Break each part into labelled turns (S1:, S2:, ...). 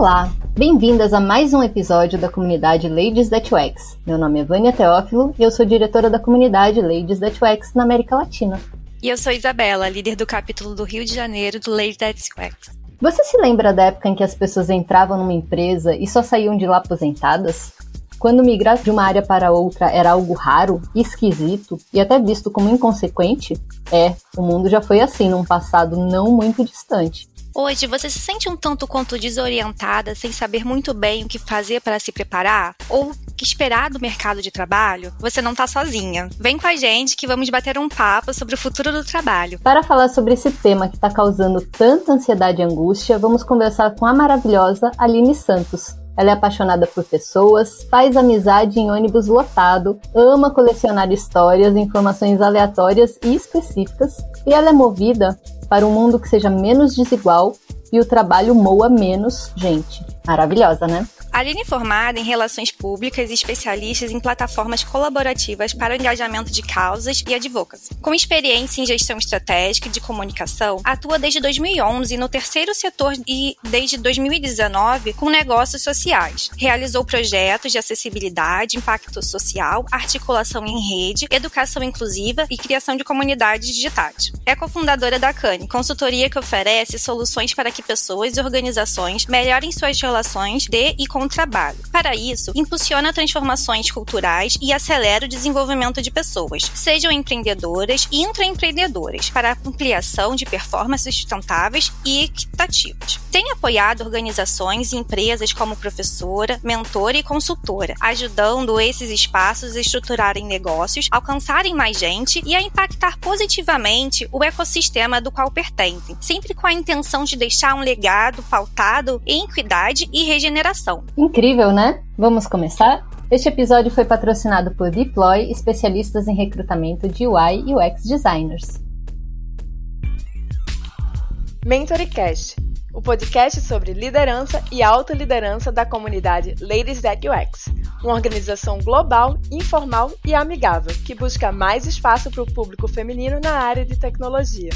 S1: Olá, bem-vindas a mais um episódio da comunidade Ladies That UX. Meu nome é Vânia Teófilo e eu sou diretora da comunidade Ladies That UX na América Latina.
S2: E eu sou Isabela, líder do capítulo do Rio de Janeiro do Ladies That UX.
S1: Você se lembra da época em que as pessoas entravam numa empresa e só saíam de lá aposentadas? Quando migrar de uma área para outra era algo raro, esquisito e até visto como inconsequente? É, o mundo já foi assim num passado não muito distante.
S2: Hoje você se sente um tanto quanto desorientada, sem saber muito bem o que fazer para se preparar? Ou que esperar do mercado de trabalho? Você não está sozinha. Vem com a gente que vamos bater um papo sobre o futuro do trabalho.
S1: Para falar sobre esse tema que está causando tanta ansiedade e angústia, vamos conversar com a maravilhosa Aline Santos, ela é apaixonada por pessoas, faz amizade em ônibus lotado, ama colecionar histórias, informações aleatórias e específicas, e ela é movida para um mundo que seja menos desigual e o trabalho moa menos gente. Maravilhosa, né?
S2: Aline é formada em Relações Públicas e especialistas em plataformas colaborativas para o engajamento de causas e advocacy. Com experiência em gestão estratégica e de comunicação, atua desde 2011 no terceiro setor e desde 2019 com negócios sociais. Realizou projetos de acessibilidade, impacto social, articulação em rede, educação inclusiva e criação de comunidades digitais. É cofundadora da CANE, consultoria que oferece soluções para que pessoas e organizações melhorem suas relações de e com com o trabalho. Para isso, impulsiona transformações culturais e acelera o desenvolvimento de pessoas, sejam empreendedoras e intraempreendedoras, para a ampliação de performances sustentáveis e equitativas. Tem apoiado organizações e empresas como professora, mentora e consultora, ajudando esses espaços a estruturarem negócios, alcançarem mais gente e a impactar positivamente o ecossistema do qual pertencem, sempre com a intenção de deixar um legado pautado em equidade e regeneração.
S1: Incrível, né? Vamos começar? Este episódio foi patrocinado por Deploy, especialistas em recrutamento de UI e UX designers.
S3: MentoryCast, o podcast sobre liderança e autoliderança da comunidade Ladies That UX, uma organização global, informal e amigável que busca mais espaço para o público feminino na área de tecnologia.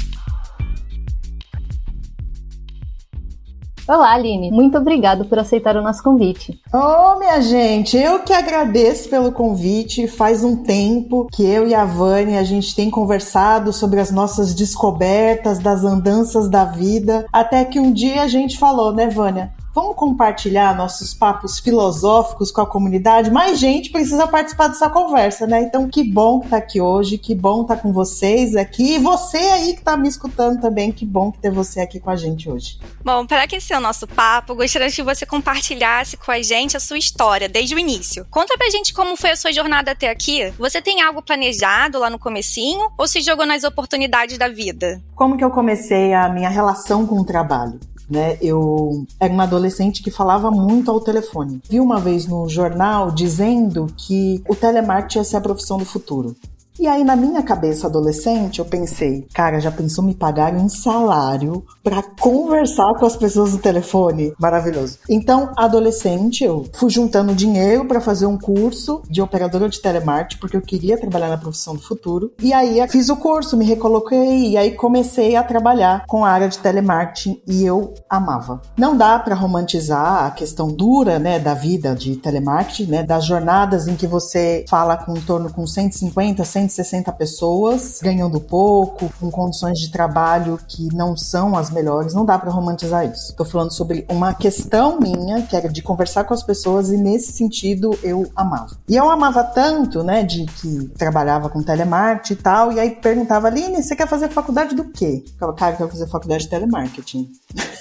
S1: Olá, Aline. Muito obrigado por aceitar o nosso convite.
S4: Oh, minha gente, eu que agradeço pelo convite. Faz um tempo que eu e a Vânia a gente tem conversado sobre as nossas descobertas das andanças da vida, até que um dia a gente falou, né, Vânia? Vamos compartilhar nossos papos filosóficos com a comunidade? Mais gente precisa participar dessa conversa, né? Então, que bom que tá aqui hoje, que bom estar tá com vocês aqui. E você aí que tá me escutando também, que bom ter você aqui com a gente hoje.
S2: Bom, para aquecer o nosso papo, gostaria que você compartilhasse com a gente a sua história desde o início. Conta pra gente como foi a sua jornada até aqui. Você tem algo planejado lá no comecinho ou se jogou nas oportunidades da vida?
S4: Como que eu comecei a minha relação com o trabalho? Né? Eu era uma adolescente que falava muito ao telefone. Vi uma vez no jornal dizendo que o telemarketing ia ser a profissão do futuro. E aí, na minha cabeça adolescente, eu pensei, cara, já pensou me pagar um salário para conversar com as pessoas no telefone? Maravilhoso. Então, adolescente, eu fui juntando dinheiro para fazer um curso de operadora de telemarketing, porque eu queria trabalhar na profissão do futuro. E aí, fiz o curso, me recoloquei, e aí comecei a trabalhar com a área de telemarketing e eu amava. Não dá para romantizar a questão dura, né, da vida de telemarketing, né, das jornadas em que você fala com em torno com 150, 100 160 pessoas, ganhando pouco, com condições de trabalho que não são as melhores. Não dá para romantizar isso. Estou falando sobre uma questão minha, que era de conversar com as pessoas, e nesse sentido eu amava. E eu amava tanto, né, de que trabalhava com telemarketing e tal, e aí perguntava, Aline, você quer fazer faculdade do quê? Eu cara, eu quero fazer faculdade de telemarketing.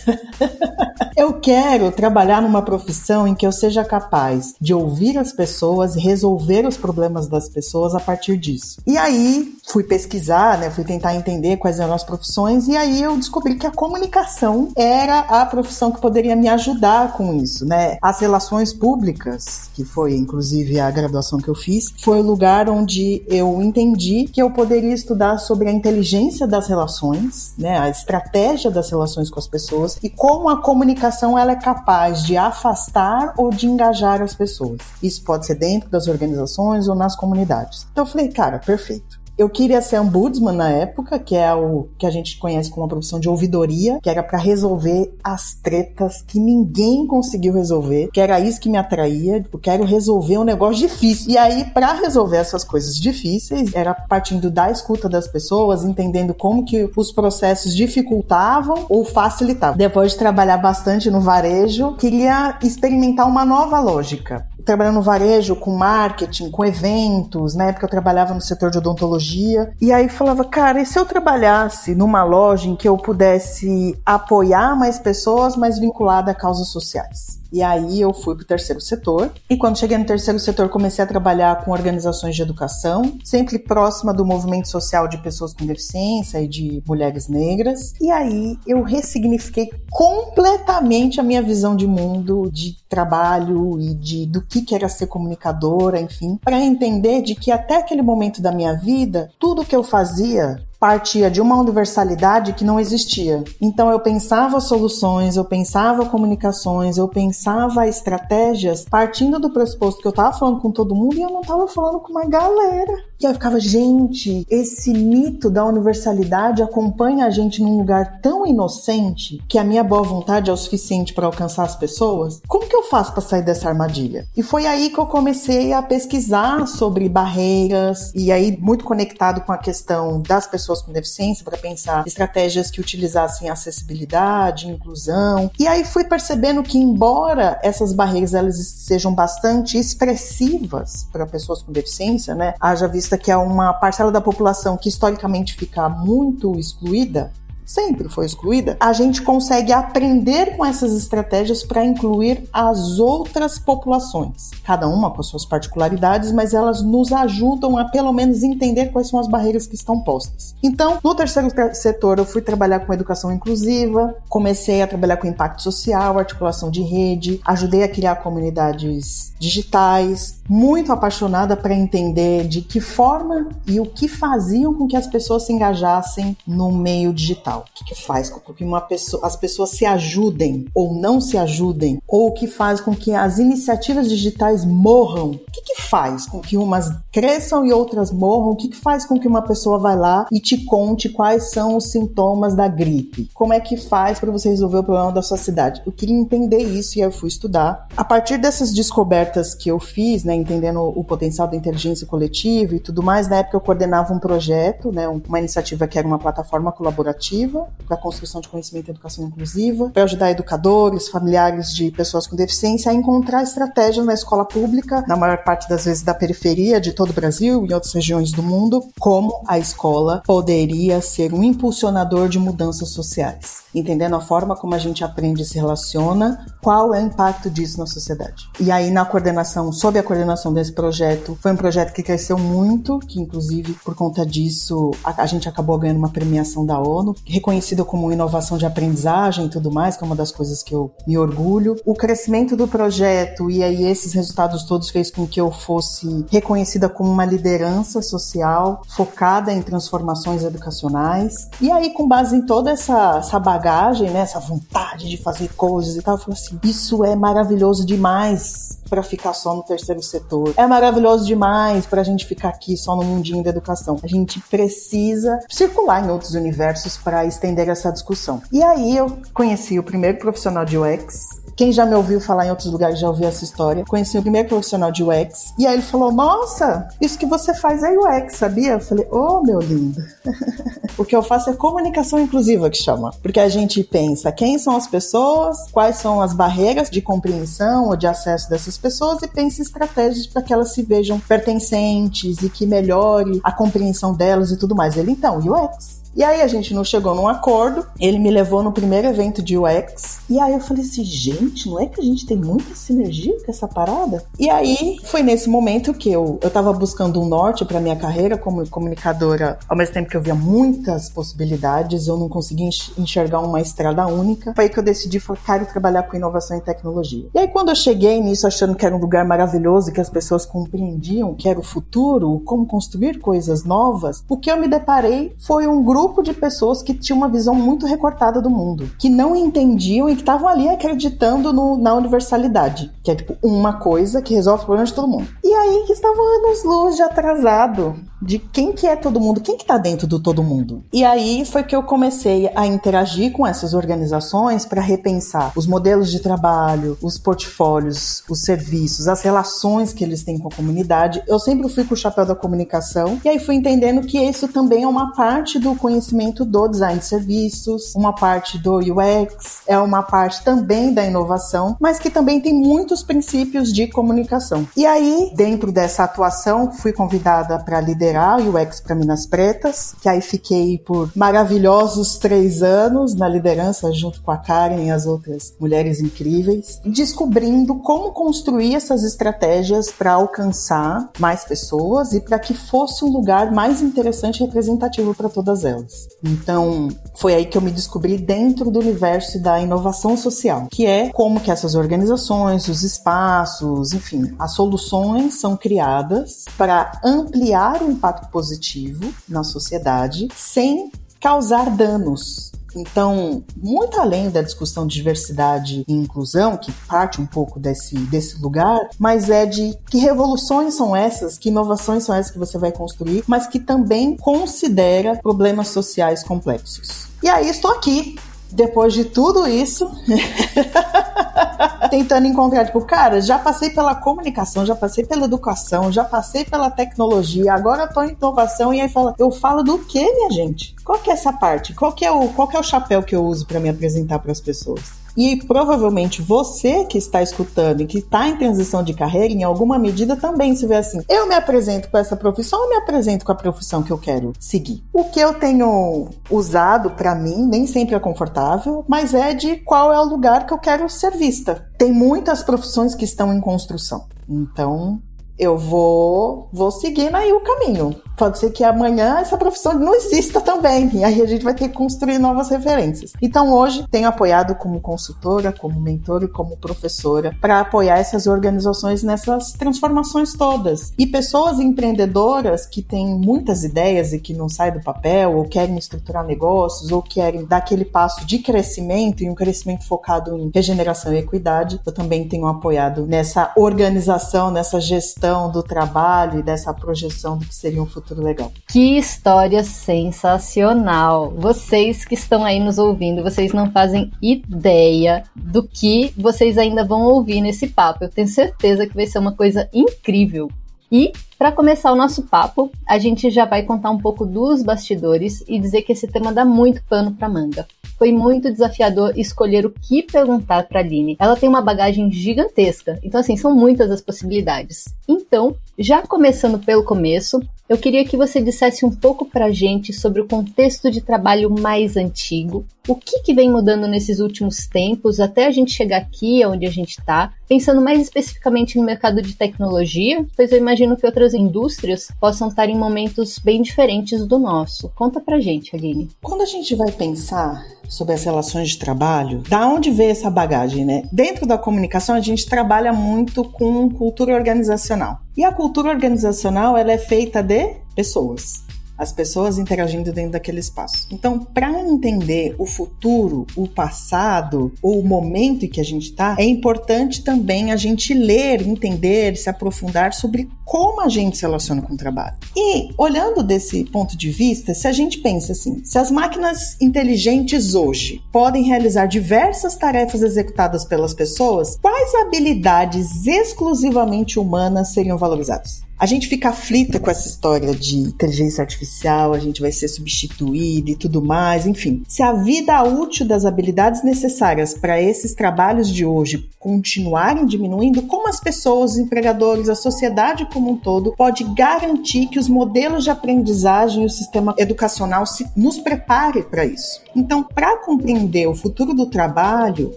S4: eu quero trabalhar numa profissão em que eu seja capaz de ouvir as pessoas resolver os problemas das pessoas a partir disso. E aí fui pesquisar, né, fui tentar entender quais eram as profissões e aí eu descobri que a comunicação era a profissão que poderia me ajudar com isso, né? As relações públicas, que foi inclusive a graduação que eu fiz, foi o lugar onde eu entendi que eu poderia estudar sobre a inteligência das relações, né, a estratégia das relações com as pessoas e como a comunicação ela é capaz de afastar ou de engajar as pessoas. Isso pode ser dentro das organizações ou nas comunidades. Então eu falei, cara, perfeito. Eu queria ser ombudsman na época, que é o que a gente conhece como a profissão de ouvidoria, que era para resolver as tretas que ninguém conseguiu resolver, que era isso que me atraía. Eu quero resolver um negócio difícil. E aí, para resolver essas coisas difíceis, era partindo da escuta das pessoas, entendendo como que os processos dificultavam ou facilitavam. Depois de trabalhar bastante no varejo, queria experimentar uma nova lógica trabalhando no varejo, com marketing, com eventos, na época eu trabalhava no setor de odontologia, e aí falava, cara, e se eu trabalhasse numa loja em que eu pudesse apoiar mais pessoas, mas vinculada a causas sociais? E aí eu fui para o terceiro setor. E quando cheguei no terceiro setor, comecei a trabalhar com organizações de educação, sempre próxima do movimento social de pessoas com deficiência e de mulheres negras. E aí eu ressignifiquei completamente a minha visão de mundo, de trabalho e de do que que era ser comunicadora, enfim, para entender de que até aquele momento da minha vida, tudo que eu fazia partia de uma universalidade que não existia. Então eu pensava soluções, eu pensava comunicações, eu pensava estratégias partindo do pressuposto que eu estava falando com todo mundo e eu não estava falando com uma galera. E aí eu ficava, gente, esse mito da universalidade acompanha a gente num lugar tão inocente que a minha boa vontade é o suficiente para alcançar as pessoas. Como que eu faço para sair dessa armadilha? E foi aí que eu comecei a pesquisar sobre barreiras e aí muito conectado com a questão das pessoas com deficiência para pensar estratégias que utilizassem acessibilidade, inclusão. E aí fui percebendo que embora essas barreiras elas sejam bastante expressivas para pessoas com deficiência, né? Haja vista que é uma parcela da população que historicamente fica muito excluída, sempre foi excluída, a gente consegue aprender com essas estratégias para incluir as outras populações, cada uma com suas particularidades, mas elas nos ajudam a pelo menos entender quais são as barreiras que estão postas. Então, no terceiro setor, eu fui trabalhar com educação inclusiva, comecei a trabalhar com impacto social, articulação de rede, ajudei a criar comunidades digitais, muito apaixonada para entender de que forma e o que faziam com que as pessoas se engajassem no meio digital digital? O que, que faz com que uma pessoa, as pessoas se ajudem ou não se ajudem? Ou o que faz com que as iniciativas digitais morram? O que, que faz com que umas cresçam e outras morram? O que, que faz com que uma pessoa vá lá e te conte quais são os sintomas da gripe? Como é que faz para você resolver o problema da sua cidade? Eu queria entender isso e aí eu fui estudar. A partir dessas descobertas que eu fiz, né, entendendo o potencial da inteligência coletiva e tudo mais, na época eu coordenava um projeto, né, uma iniciativa que era uma plataforma colaborativa para a construção de conhecimento e educação inclusiva, para ajudar educadores, familiares de pessoas com deficiência a encontrar estratégias na escola pública, na maior parte das vezes da periferia de todo o Brasil e em outras regiões do mundo, como a escola poderia ser um impulsionador de mudanças sociais entendendo a forma como a gente aprende e se relaciona, qual é o impacto disso na sociedade. E aí, na coordenação, sob a coordenação desse projeto, foi um projeto que cresceu muito, que inclusive por conta disso a, a gente acabou ganhando uma premiação da ONU, reconhecida como inovação de aprendizagem e tudo mais, que é uma das coisas que eu me orgulho. O crescimento do projeto e aí esses resultados todos fez com que eu fosse reconhecida como uma liderança social focada em transformações educacionais. E aí, com base em toda essa, essa bagagem né, essa vontade de fazer coisas e tal, eu falei assim: isso é maravilhoso demais para ficar só no terceiro setor. É maravilhoso demais para a gente ficar aqui só no mundinho da educação. A gente precisa circular em outros universos para estender essa discussão. E aí eu conheci o primeiro profissional de UX quem já me ouviu falar em outros lugares já ouviu essa história. Conheci o primeiro profissional de UX. E aí ele falou: Nossa, isso que você faz é UX, sabia? Eu falei: Oh, meu lindo. o que eu faço é comunicação inclusiva, que chama. Porque a gente pensa quem são as pessoas, quais são as barreiras de compreensão ou de acesso dessas pessoas e pensa estratégias para que elas se vejam pertencentes e que melhore a compreensão delas e tudo mais. Ele, então, UX. E aí a gente não chegou num acordo. Ele me levou no primeiro evento de UX. E aí eu falei assim, gente, não é que a gente tem muita sinergia com essa parada? E aí foi nesse momento que eu, eu tava buscando um norte para minha carreira como comunicadora, ao mesmo tempo que eu via muitas possibilidades, eu não conseguia enxergar uma estrada única. Foi aí que eu decidi, falei, quero trabalhar com inovação e tecnologia. E aí quando eu cheguei nisso achando que era um lugar maravilhoso, que as pessoas compreendiam que era o futuro, como construir coisas novas, o que eu me deparei foi um grupo grupo de pessoas que tinham uma visão muito recortada do mundo, que não entendiam e que estavam ali acreditando no, na universalidade, que é tipo uma coisa que resolve o problema de todo mundo. E aí que estavam anos luz de atrasado de quem que é todo mundo, quem que tá dentro do todo mundo. E aí foi que eu comecei a interagir com essas organizações para repensar os modelos de trabalho, os portfólios, os serviços, as relações que eles têm com a comunidade. Eu sempre fui com o chapéu da comunicação e aí fui entendendo que isso também é uma parte do conhecimento do design de serviços, uma parte do UX, é uma parte também da inovação, mas que também tem muitos princípios de comunicação. E aí, dentro dessa atuação, fui convidada para liderar o UX para Minas Pretas, que aí fiquei por maravilhosos três anos na liderança junto com a Karen e as outras mulheres incríveis, descobrindo como construir essas estratégias para alcançar mais pessoas e para que fosse um lugar mais interessante e representativo para todas elas. Então, foi aí que eu me descobri dentro do universo da inovação social, que é como que essas organizações, os espaços, enfim, as soluções são criadas para ampliar o positivo na sociedade sem causar danos então, muito além da discussão de diversidade e inclusão, que parte um pouco desse, desse lugar, mas é de que revoluções são essas, que inovações são essas que você vai construir, mas que também considera problemas sociais complexos. E aí estou aqui depois de tudo isso, tentando encontrar, tipo, cara, já passei pela comunicação, já passei pela educação, já passei pela tecnologia, agora tô em inovação e aí fala, eu falo do que, minha gente? Qual que é essa parte? Qual que é o, qual que é o chapéu que eu uso para me apresentar para as pessoas? E provavelmente você que está escutando e que está em transição de carreira, em alguma medida também se vê assim: eu me apresento com essa profissão ou me apresento com a profissão que eu quero seguir? O que eu tenho usado para mim nem sempre é confortável, mas é de qual é o lugar que eu quero ser vista. Tem muitas profissões que estão em construção. Então, eu vou, vou seguindo aí o caminho. Pode ser que amanhã essa profissão não exista também. E aí a gente vai ter que construir novas referências. Então hoje tenho apoiado como consultora, como mentora e como professora para apoiar essas organizações nessas transformações todas. E pessoas empreendedoras que têm muitas ideias e que não saem do papel, ou querem estruturar negócios, ou querem dar aquele passo de crescimento e um crescimento focado em regeneração e equidade, eu também tenho apoiado nessa organização, nessa gestão do trabalho e dessa projeção do que seria um futuro legal.
S1: Que história sensacional! Vocês que estão aí nos ouvindo, vocês não fazem ideia do que vocês ainda vão ouvir nesse papo. Eu tenho certeza que vai ser uma coisa incrível. E para começar o nosso papo, a gente já vai contar um pouco dos bastidores e dizer que esse tema dá muito pano para manga. Foi muito desafiador escolher o que perguntar para Aline. Ela tem uma bagagem gigantesca, então assim, são muitas as possibilidades. Então, já começando pelo começo, eu queria que você dissesse um pouco para a gente sobre o contexto de trabalho mais antigo, o que, que vem mudando nesses últimos tempos até a gente chegar aqui, onde a gente está, pensando mais especificamente no mercado de tecnologia, pois eu imagino que outras indústrias possam estar em momentos bem diferentes do nosso. Conta pra gente, Aline.
S4: Quando a gente vai pensar sobre as relações de trabalho, da onde veio essa bagagem, né? Dentro da comunicação, a gente trabalha muito com cultura organizacional. E a cultura organizacional, ela é feita de pessoas as pessoas interagindo dentro daquele espaço. Então, para entender o futuro, o passado, ou o momento em que a gente está, é importante também a gente ler, entender, se aprofundar sobre como a gente se relaciona com o trabalho. E olhando desse ponto de vista, se a gente pensa assim, se as máquinas inteligentes hoje podem realizar diversas tarefas executadas pelas pessoas, quais habilidades exclusivamente humanas seriam valorizadas? A gente fica aflita com essa história de inteligência artificial, a gente vai ser substituído e tudo mais, enfim. Se a vida útil das habilidades necessárias para esses trabalhos de hoje continuarem diminuindo, como as pessoas, os empregadores, a sociedade como um todo pode garantir que os modelos de aprendizagem e o sistema educacional se, nos prepare para isso? Então, para compreender o futuro do trabalho,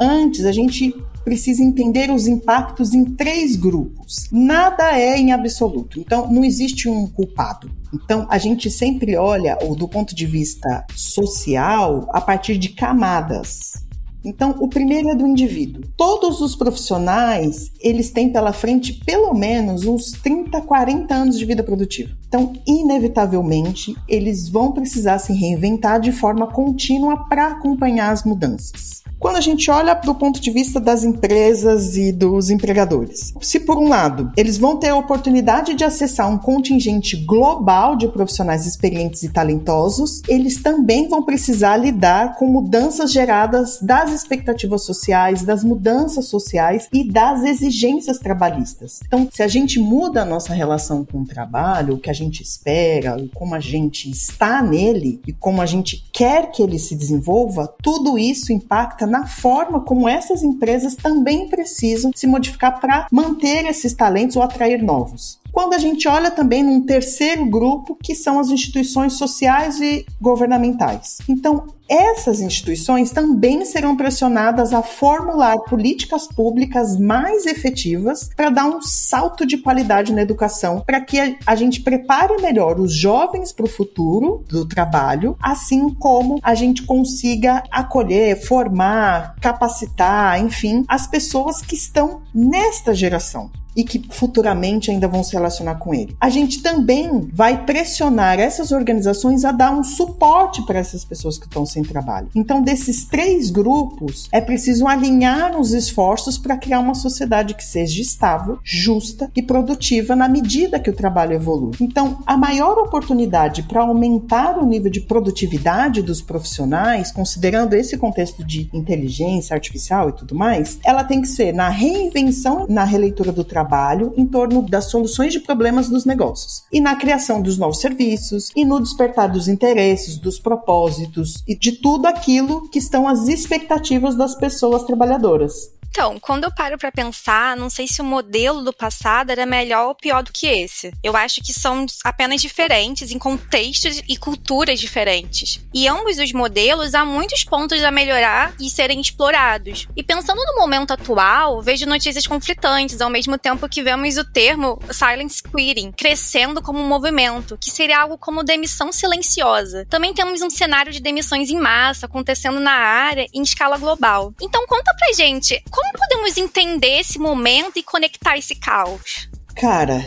S4: antes a gente precisa entender os impactos em três grupos. Nada é em absoluto, então não existe um culpado. Então a gente sempre olha, ou do ponto de vista social, a partir de camadas. Então, o primeiro é do indivíduo. Todos os profissionais, eles têm pela frente pelo menos uns 30, 40 anos de vida produtiva. Então, inevitavelmente, eles vão precisar se reinventar de forma contínua para acompanhar as mudanças. Quando a gente olha para o ponto de vista das empresas e dos empregadores, se por um lado eles vão ter a oportunidade de acessar um contingente global de profissionais experientes e talentosos, eles também vão precisar lidar com mudanças geradas das expectativas sociais, das mudanças sociais e das exigências trabalhistas. Então, se a gente muda a nossa relação com o trabalho, o que a gente espera, como a gente está nele e como a gente quer que ele se desenvolva, tudo isso impacta na forma como essas empresas também precisam se modificar para manter esses talentos ou atrair novos. Quando a gente olha também num terceiro grupo, que são as instituições sociais e governamentais. Então, essas instituições também serão pressionadas a formular políticas públicas mais efetivas para dar um salto de qualidade na educação, para que a gente prepare melhor os jovens para o futuro do trabalho, assim como a gente consiga acolher, formar, capacitar, enfim, as pessoas que estão nesta geração e que futuramente ainda vão se relacionar com ele. A gente também vai pressionar essas organizações a dar um suporte para essas pessoas que estão sem trabalho. Então, desses três grupos, é preciso alinhar os esforços para criar uma sociedade que seja estável, justa e produtiva na medida que o trabalho evolui. Então, a maior oportunidade para aumentar o nível de produtividade dos profissionais, considerando esse contexto de inteligência artificial e tudo mais, ela tem que ser na reinvenção, na releitura do trabalho trabalho em torno das soluções de problemas dos negócios e na criação dos novos serviços e no despertar dos interesses, dos propósitos e de tudo aquilo que estão as expectativas das pessoas trabalhadoras.
S2: Então, quando eu paro para pensar, não sei se o modelo do passado era melhor ou pior do que esse. Eu acho que são apenas diferentes em contextos e culturas diferentes. E ambos os modelos há muitos pontos a melhorar e serem explorados. E pensando no momento atual, vejo notícias conflitantes, ao mesmo tempo que vemos o termo silence quitting crescendo como um movimento, que seria algo como demissão silenciosa. Também temos um cenário de demissões em massa acontecendo na área em escala global. Então conta pra gente, como podemos entender esse momento e conectar esse caos?
S4: Cara,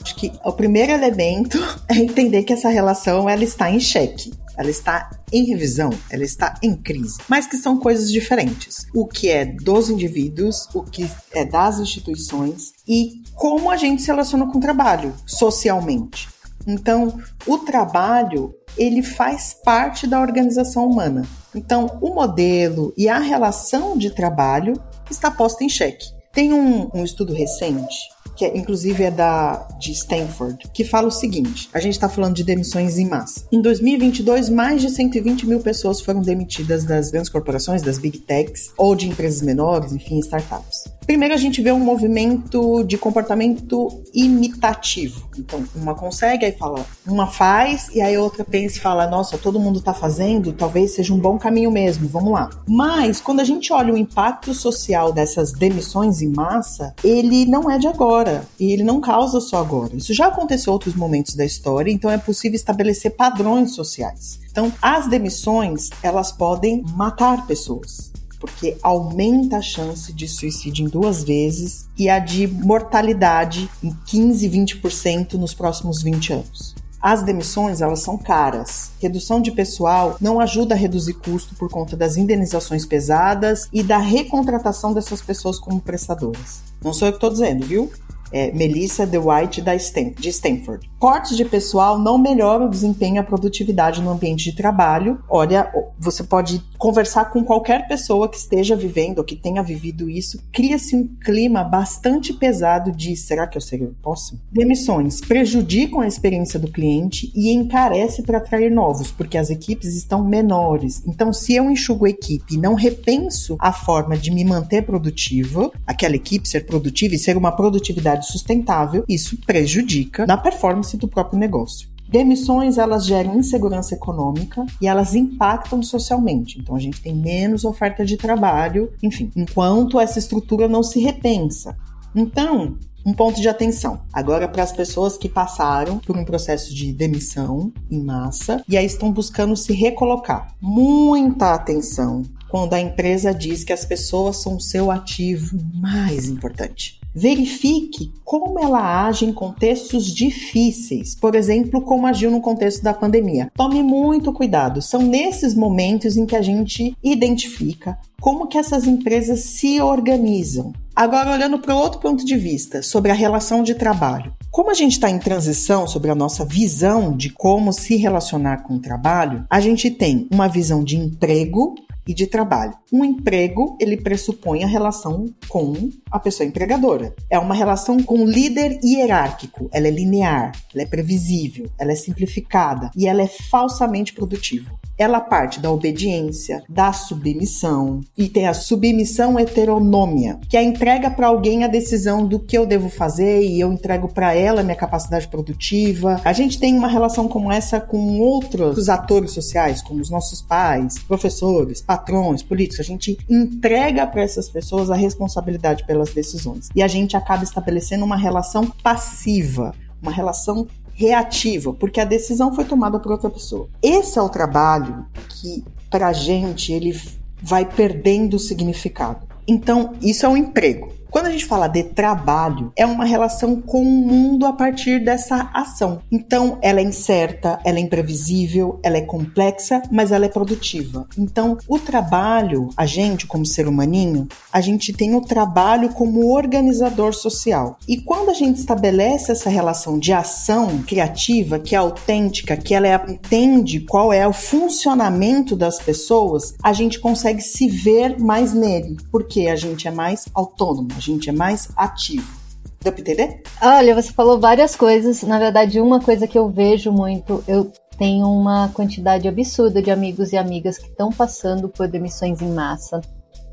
S4: acho que o primeiro elemento é entender que essa relação ela está em xeque. Ela está em revisão, ela está em crise, mas que são coisas diferentes. O que é dos indivíduos, o que é das instituições e como a gente se relaciona com o trabalho socialmente. Então, o trabalho ele faz parte da organização humana. Então, o modelo e a relação de trabalho está posta em xeque. Tem um, um estudo recente que é, inclusive é da de Stanford, que fala o seguinte: a gente está falando de demissões em massa. Em 2022, mais de 120 mil pessoas foram demitidas das grandes corporações, das big techs ou de empresas menores, enfim, startups. Primeiro, a gente vê um movimento de comportamento imitativo. Então, uma consegue, aí fala, uma faz, e aí a outra pensa e fala: nossa, todo mundo está fazendo, talvez seja um bom caminho mesmo, vamos lá. Mas, quando a gente olha o impacto social dessas demissões em massa, ele não é de agora, e ele não causa só agora. Isso já aconteceu em outros momentos da história, então é possível estabelecer padrões sociais. Então, as demissões, elas podem matar pessoas porque aumenta a chance de suicídio em duas vezes e a de mortalidade em 15, 20% nos próximos 20 anos. As demissões, elas são caras. Redução de pessoal não ajuda a reduzir custo por conta das indenizações pesadas e da recontratação dessas pessoas como prestadoras. Não sou eu que estou dizendo, viu? É, Melissa DeWhite da de Stanford. Cortes de pessoal não melhoram o desempenho e a produtividade no ambiente de trabalho. Olha, você pode conversar com qualquer pessoa que esteja vivendo ou que tenha vivido isso. Cria-se um clima bastante pesado de será que eu eu posso? Demissões prejudicam a experiência do cliente e encarece para atrair novos, porque as equipes estão menores. Então, se eu enxugo a equipe e não repenso a forma de me manter produtiva, aquela equipe ser produtiva e ser uma produtividade sustentável, isso prejudica na performance do próprio negócio. Demissões elas geram insegurança econômica e elas impactam socialmente. Então a gente tem menos oferta de trabalho, enfim, enquanto essa estrutura não se repensa. Então, um ponto de atenção. Agora para as pessoas que passaram por um processo de demissão em massa e aí estão buscando se recolocar. Muita atenção quando a empresa diz que as pessoas são seu ativo mais importante. Verifique como ela age em contextos difíceis, por exemplo, como agiu no contexto da pandemia. Tome muito cuidado, são nesses momentos em que a gente identifica como que essas empresas se organizam. Agora, olhando para outro ponto de vista, sobre a relação de trabalho. Como a gente está em transição sobre a nossa visão de como se relacionar com o trabalho, a gente tem uma visão de emprego e de trabalho. Um emprego, ele pressupõe a relação com a pessoa empregadora. É uma relação com o líder hierárquico. Ela é linear, ela é previsível, ela é simplificada e ela é falsamente produtiva ela parte da obediência, da submissão e tem a submissão heteronômia, que é a entrega para alguém a decisão do que eu devo fazer e eu entrego para ela minha capacidade produtiva. A gente tem uma relação como essa com outros atores sociais, como os nossos pais, professores, patrões, políticos. A gente entrega para essas pessoas a responsabilidade pelas decisões e a gente acaba estabelecendo uma relação passiva, uma relação reativa, porque a decisão foi tomada por outra pessoa. Esse é o trabalho que, para a gente, ele vai perdendo significado. Então, isso é um emprego. Quando a gente fala de trabalho, é uma relação com o mundo a partir dessa ação. Então, ela é incerta, ela é imprevisível, ela é complexa, mas ela é produtiva. Então, o trabalho, a gente como ser humaninho, a gente tem o trabalho como organizador social. E quando a gente estabelece essa relação de ação criativa, que é autêntica, que ela é, entende qual é o funcionamento das pessoas, a gente consegue se ver mais nele, porque a gente é mais autônomo gente é mais ativo. Deu pra entender?
S1: Olha, você falou várias coisas. Na verdade, uma coisa que eu vejo muito, eu tenho uma quantidade absurda de amigos e amigas que estão passando por demissões em massa.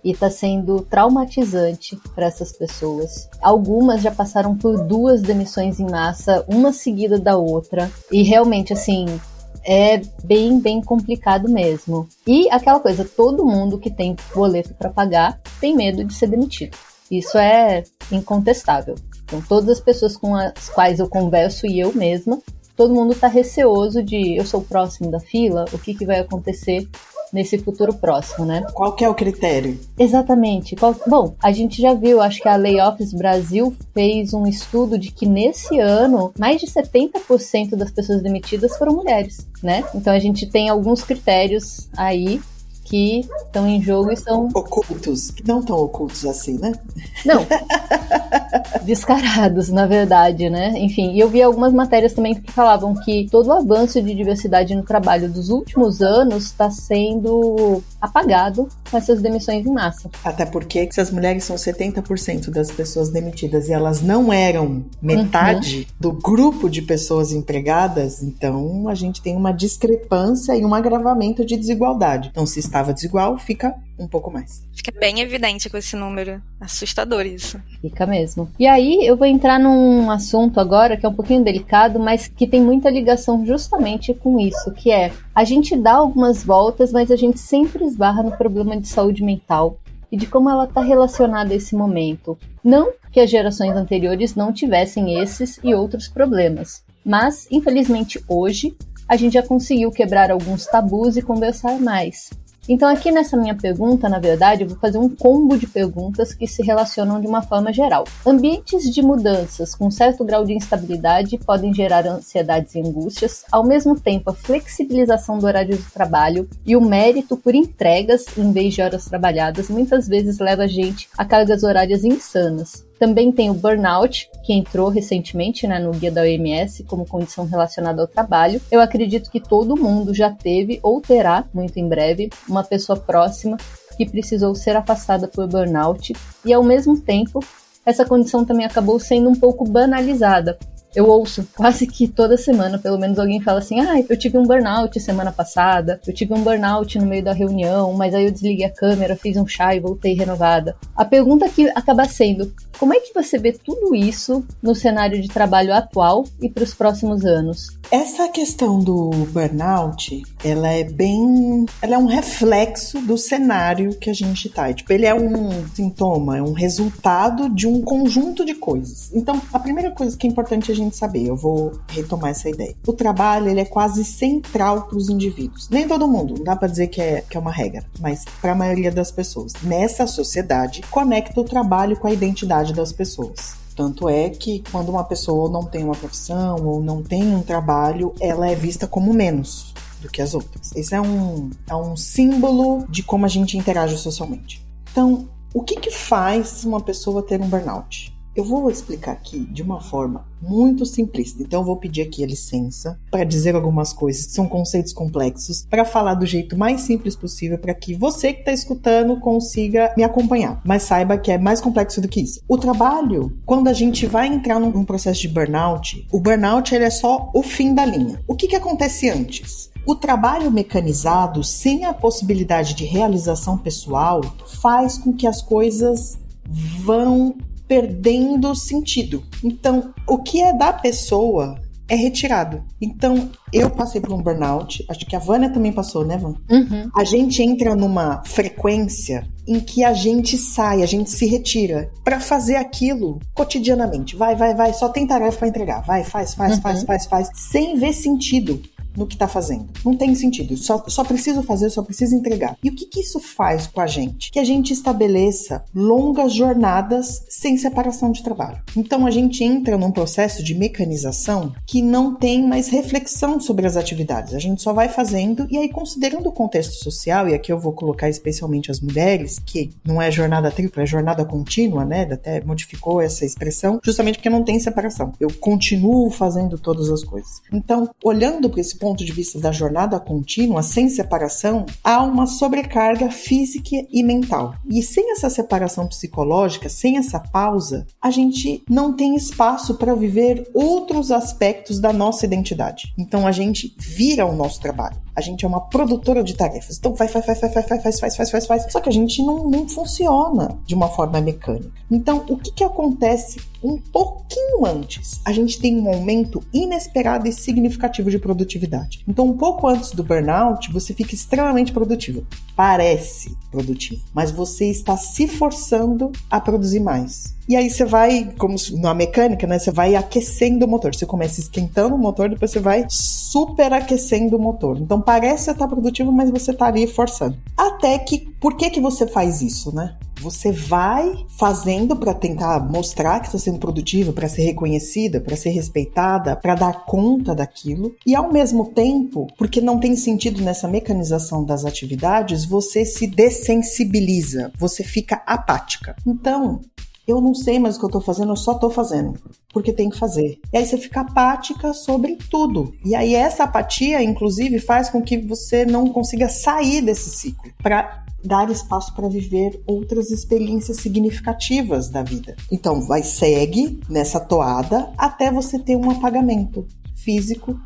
S1: E está sendo traumatizante para essas pessoas. Algumas já passaram por duas demissões em massa, uma seguida da outra. E realmente, assim, é bem, bem complicado mesmo. E aquela coisa, todo mundo que tem boleto para pagar tem medo de ser demitido. Isso é incontestável. Então, todas as pessoas com as quais eu converso e eu mesma, todo mundo está receoso de eu sou próximo da fila, o que, que vai acontecer nesse futuro próximo, né?
S4: Qual que é o critério?
S1: Exatamente. Qual... Bom, a gente já viu, acho que a Layoffs Brasil fez um estudo de que nesse ano mais de 70% das pessoas demitidas foram mulheres, né? Então a gente tem alguns critérios aí que estão em jogo e são.
S4: Ocultos. Não tão ocultos assim, né?
S1: Não. Descarados, na verdade, né? Enfim, e eu vi algumas matérias também que falavam que todo o avanço de diversidade no trabalho dos últimos anos está sendo apagado com essas demissões em massa.
S4: Até porque se as mulheres são 70% das pessoas demitidas e elas não eram metade uhum. do grupo de pessoas empregadas, então a gente tem uma discrepância e um agravamento de desigualdade. Então, se está estava desigual, fica um pouco mais.
S2: Fica bem evidente com esse número. Assustador isso.
S1: Fica mesmo. E aí eu vou entrar num assunto agora que é um pouquinho delicado, mas que tem muita ligação justamente com isso, que é a gente dá algumas voltas, mas a gente sempre esbarra no problema de saúde mental e de como ela está relacionada a esse momento. Não que as gerações anteriores não tivessem esses e outros problemas, mas infelizmente hoje a gente já conseguiu quebrar alguns tabus e conversar mais. Então, aqui nessa minha pergunta, na verdade, eu vou fazer um combo de perguntas que se relacionam de uma forma geral. Ambientes de mudanças com certo grau de instabilidade podem gerar ansiedades e angústias, ao mesmo tempo, a flexibilização do horário de trabalho e o mérito por entregas em vez de horas trabalhadas muitas vezes leva a gente a cargas horárias insanas. Também tem o burnout, que entrou recentemente né, no guia da OMS como condição relacionada ao trabalho. Eu acredito que todo mundo já teve ou terá, muito em breve, uma pessoa próxima que precisou ser afastada por burnout, e ao mesmo tempo, essa condição também acabou sendo um pouco banalizada, eu ouço quase que toda semana, pelo menos alguém fala assim: ah, eu tive um burnout semana passada, eu tive um burnout no meio da reunião, mas aí eu desliguei a câmera, fiz um chá e voltei renovada. A pergunta que acaba sendo: Como é que você vê tudo isso no cenário de trabalho atual e para os próximos anos?
S4: Essa questão do burnout, ela é bem, ela é um reflexo do cenário que a gente está. Tipo, ele é um sintoma, é um resultado de um conjunto de coisas. Então, a primeira coisa que é importante a gente saber, eu vou retomar essa ideia. O trabalho, ele é quase central para os indivíduos. Nem todo mundo, não dá para dizer que é, que é uma regra, mas para a maioria das pessoas. Nessa sociedade, conecta o trabalho com a identidade das pessoas. Tanto é que quando uma pessoa não tem uma profissão ou não tem um trabalho, ela é vista como menos do que as outras. Esse é um, é um símbolo de como a gente interage socialmente. Então, o que, que faz uma pessoa ter um burnout? Eu vou explicar aqui de uma forma muito simplista. Então eu vou pedir aqui a licença para dizer algumas coisas que são conceitos complexos, para falar do jeito mais simples possível para que você que está escutando consiga me acompanhar. Mas saiba que é mais complexo do que isso. O trabalho, quando a gente vai entrar num, processo de burnout, o burnout ele é só o fim da linha. O que, que acontece antes? O trabalho mecanizado, sem a possibilidade de realização pessoal, faz com que as coisas vão perdendo sentido. Então, o que é da pessoa é retirado. Então, eu passei por um burnout, acho que a Vânia também passou, né, Van?
S1: Uhum.
S4: A gente entra numa frequência em que a gente sai, a gente se retira para fazer aquilo cotidianamente. Vai, vai, vai, só tem tarefa para entregar. Vai, faz, faz, uhum. faz, faz, faz, sem ver sentido no que está fazendo. Não tem sentido. Só, só preciso fazer, só preciso entregar. E o que, que isso faz com a gente? Que a gente estabeleça longas jornadas sem separação de trabalho. Então a gente entra num processo de mecanização que não tem mais reflexão sobre as atividades. A gente só vai fazendo e aí considerando o contexto social, e aqui eu vou colocar especialmente as mulheres, que não é jornada tripla, é jornada contínua, né? Até modificou essa expressão, justamente porque não tem separação. Eu continuo fazendo todas as coisas. Então, olhando para esse ponto de vista da jornada contínua, sem separação, há uma sobrecarga física e mental. E sem essa separação psicológica, sem essa pausa, a gente não tem espaço para viver outros aspectos da nossa identidade. Então a gente vira o nosso trabalho. A gente é uma produtora de tarefas. Então faz, faz, faz, faz, faz, faz, faz, faz, faz, faz. Só que a gente não, não funciona de uma forma mecânica. Então, o que, que acontece um pouquinho antes? A gente tem um aumento inesperado e significativo de produtividade. Então, um pouco antes do burnout, você fica extremamente produtivo. Parece produtivo, mas você está se forçando a produzir mais. E aí você vai, como na mecânica, né? Você vai aquecendo o motor. Você começa esquentando o motor, depois você vai superaquecendo o motor. Então parece estar produtivo, mas você está ali forçando. Até que, por que que você faz isso, né? Você vai fazendo para tentar mostrar que está sendo produtiva, para ser reconhecida, para ser respeitada, para dar conta daquilo. E ao mesmo tempo, porque não tem sentido nessa mecanização das atividades, você se dessensibiliza, você fica apática. Então, eu não sei mais o que eu tô fazendo, eu só tô fazendo, porque tem que fazer. E aí você fica apática sobre tudo. E aí essa apatia, inclusive, faz com que você não consiga sair desse ciclo para dar espaço para viver outras experiências significativas da vida. Então, vai segue nessa toada até você ter um apagamento físico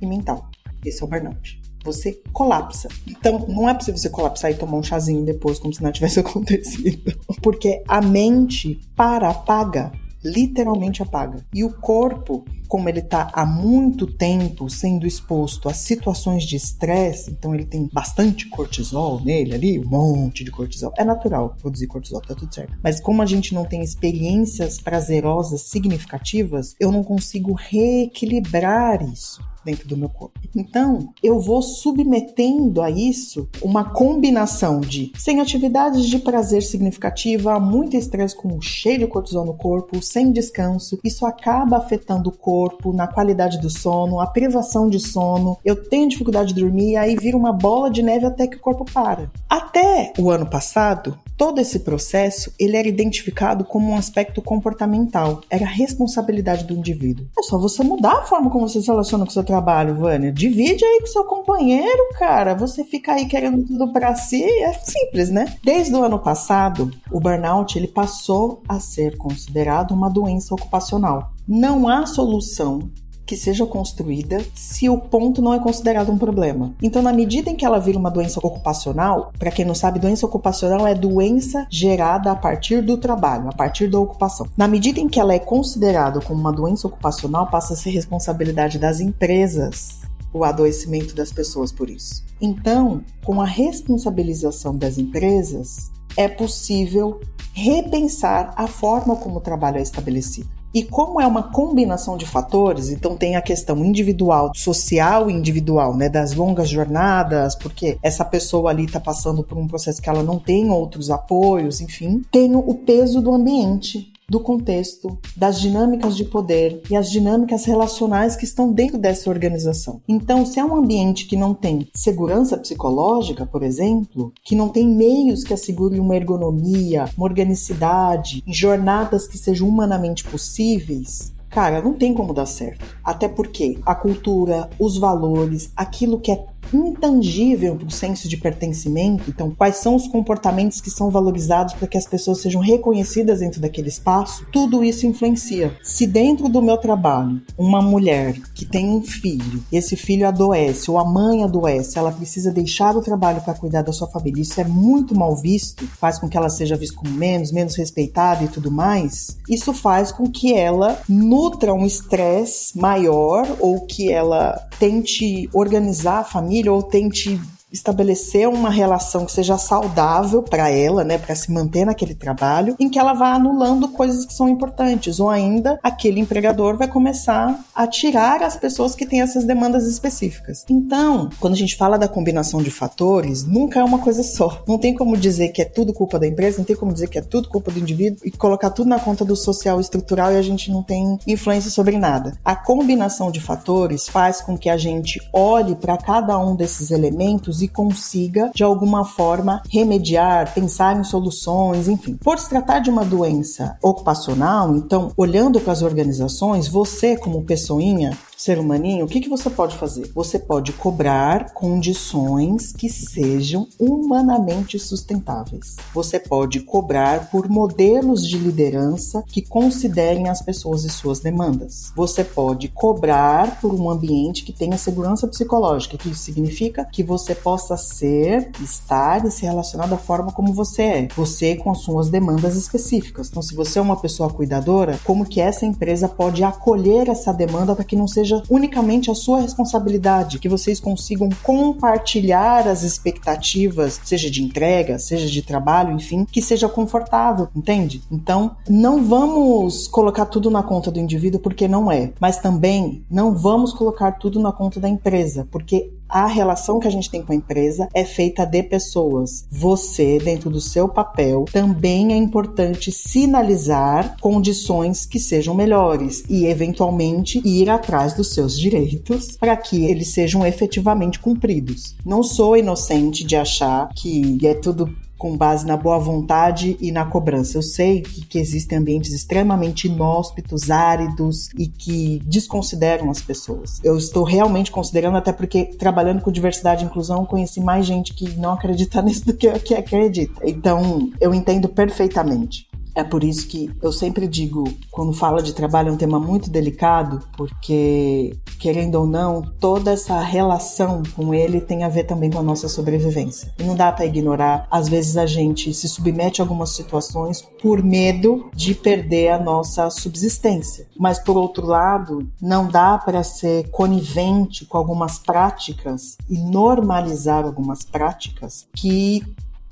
S4: e mental. Esse é o burnout você colapsa. Então, não é possível você colapsar e tomar um chazinho depois, como se nada tivesse acontecido. Porque a mente para, apaga, literalmente apaga. E o corpo, como ele está há muito tempo sendo exposto a situações de estresse, então ele tem bastante cortisol nele ali, um monte de cortisol. É natural produzir cortisol, tá tudo certo. Mas como a gente não tem experiências prazerosas significativas, eu não consigo reequilibrar isso dentro do meu corpo. Então, eu vou submetendo a isso uma combinação de sem atividades de prazer significativa, muito estresse com cheio de cortisol no corpo, sem descanso. Isso acaba afetando o corpo, na qualidade do sono, a privação de sono. Eu tenho dificuldade de dormir, aí vira uma bola de neve até que o corpo para. Até o ano passado, todo esse processo ele era identificado como um aspecto comportamental, era responsabilidade do indivíduo. É só você mudar a forma como você se relaciona com o seu trabalho, Vânia. Divide aí com seu companheiro, cara. Você fica aí querendo tudo para si, é simples, né? Desde o ano passado, o burnout ele passou a ser considerado uma doença ocupacional. Não há solução que seja construída se o ponto não é considerado um problema. Então, na medida em que ela vira uma doença ocupacional, para quem não sabe, doença ocupacional é doença gerada a partir do trabalho, a partir da ocupação. Na medida em que ela é considerada como uma doença ocupacional, passa a ser responsabilidade das empresas o adoecimento das pessoas por isso. Então, com a responsabilização das empresas, é possível repensar a forma como o trabalho é estabelecido. E como é uma combinação de fatores, então tem a questão individual, social e individual, né, das longas jornadas, porque essa pessoa ali está passando por um processo que ela não tem outros apoios, enfim, tem o peso do ambiente do contexto, das dinâmicas de poder e as dinâmicas relacionais que estão dentro dessa organização. Então, se é um ambiente que não tem segurança psicológica, por exemplo, que não tem meios que assegurem uma ergonomia, uma organicidade, jornadas que sejam humanamente possíveis, cara, não tem como dar certo. Até porque a cultura, os valores, aquilo que é intangível para o senso de pertencimento. Então, quais são os comportamentos que são valorizados para que as pessoas sejam reconhecidas dentro daquele espaço? Tudo isso influencia. Se dentro do meu trabalho, uma mulher que tem um filho, esse filho adoece ou a mãe adoece, ela precisa deixar o trabalho para cuidar da sua família, isso é muito mal visto, faz com que ela seja vista como menos, menos respeitada e tudo mais. Isso faz com que ela nutra um estresse maior ou que ela tente organizar a família família ou tente estabelecer uma relação que seja saudável para ela, né, para se manter naquele trabalho, em que ela vá anulando coisas que são importantes, ou ainda aquele empregador vai começar a tirar as pessoas que têm essas demandas específicas. Então, quando a gente fala da combinação de fatores, nunca é uma coisa só. Não tem como dizer que é tudo culpa da empresa, não tem como dizer que é tudo culpa do indivíduo e colocar tudo na conta do social estrutural e a gente não tem influência sobre nada. A combinação de fatores faz com que a gente olhe para cada um desses elementos e consiga, de alguma forma, remediar, pensar em soluções, enfim. Por se tratar de uma doença ocupacional, então, olhando para as organizações, você, como pessoinha, ser humaninho, o que, que você pode fazer? Você pode cobrar condições que sejam humanamente sustentáveis. Você pode cobrar por modelos de liderança que considerem as pessoas e suas demandas. Você pode cobrar por um ambiente que tenha segurança psicológica, que significa que você possa ser, estar e se relacionar da forma como você é. Você com as suas demandas específicas. Então, se você é uma pessoa cuidadora, como que essa empresa pode acolher essa demanda para que não seja seja unicamente a sua responsabilidade, que vocês consigam compartilhar as expectativas, seja de entrega, seja de trabalho, enfim, que seja confortável, entende? Então, não vamos colocar tudo na conta do indivíduo porque não é, mas também não vamos colocar tudo na conta da empresa, porque a relação que a gente tem com a empresa é feita de pessoas. Você, dentro do seu papel, também é importante sinalizar condições que sejam melhores e, eventualmente, ir atrás dos seus direitos para que eles sejam efetivamente cumpridos. Não sou inocente de achar que é tudo com base na boa vontade e na cobrança. Eu sei que, que, existem ambientes extremamente inóspitos, áridos e que desconsideram as pessoas. Eu estou realmente considerando, até porque trabalhando com diversidade e inclusão, conheci mais gente que não acredita nisso do que, que acredita. Então, eu entendo perfeitamente. É por isso que eu sempre digo, quando fala de trabalho, é um tema muito delicado, porque, querendo ou não, toda essa relação com ele tem a ver também com a nossa sobrevivência. E não dá para ignorar. Às vezes a gente se submete a algumas situações por medo de perder a nossa subsistência. Mas, por outro lado, não dá para ser conivente com algumas práticas e normalizar algumas práticas que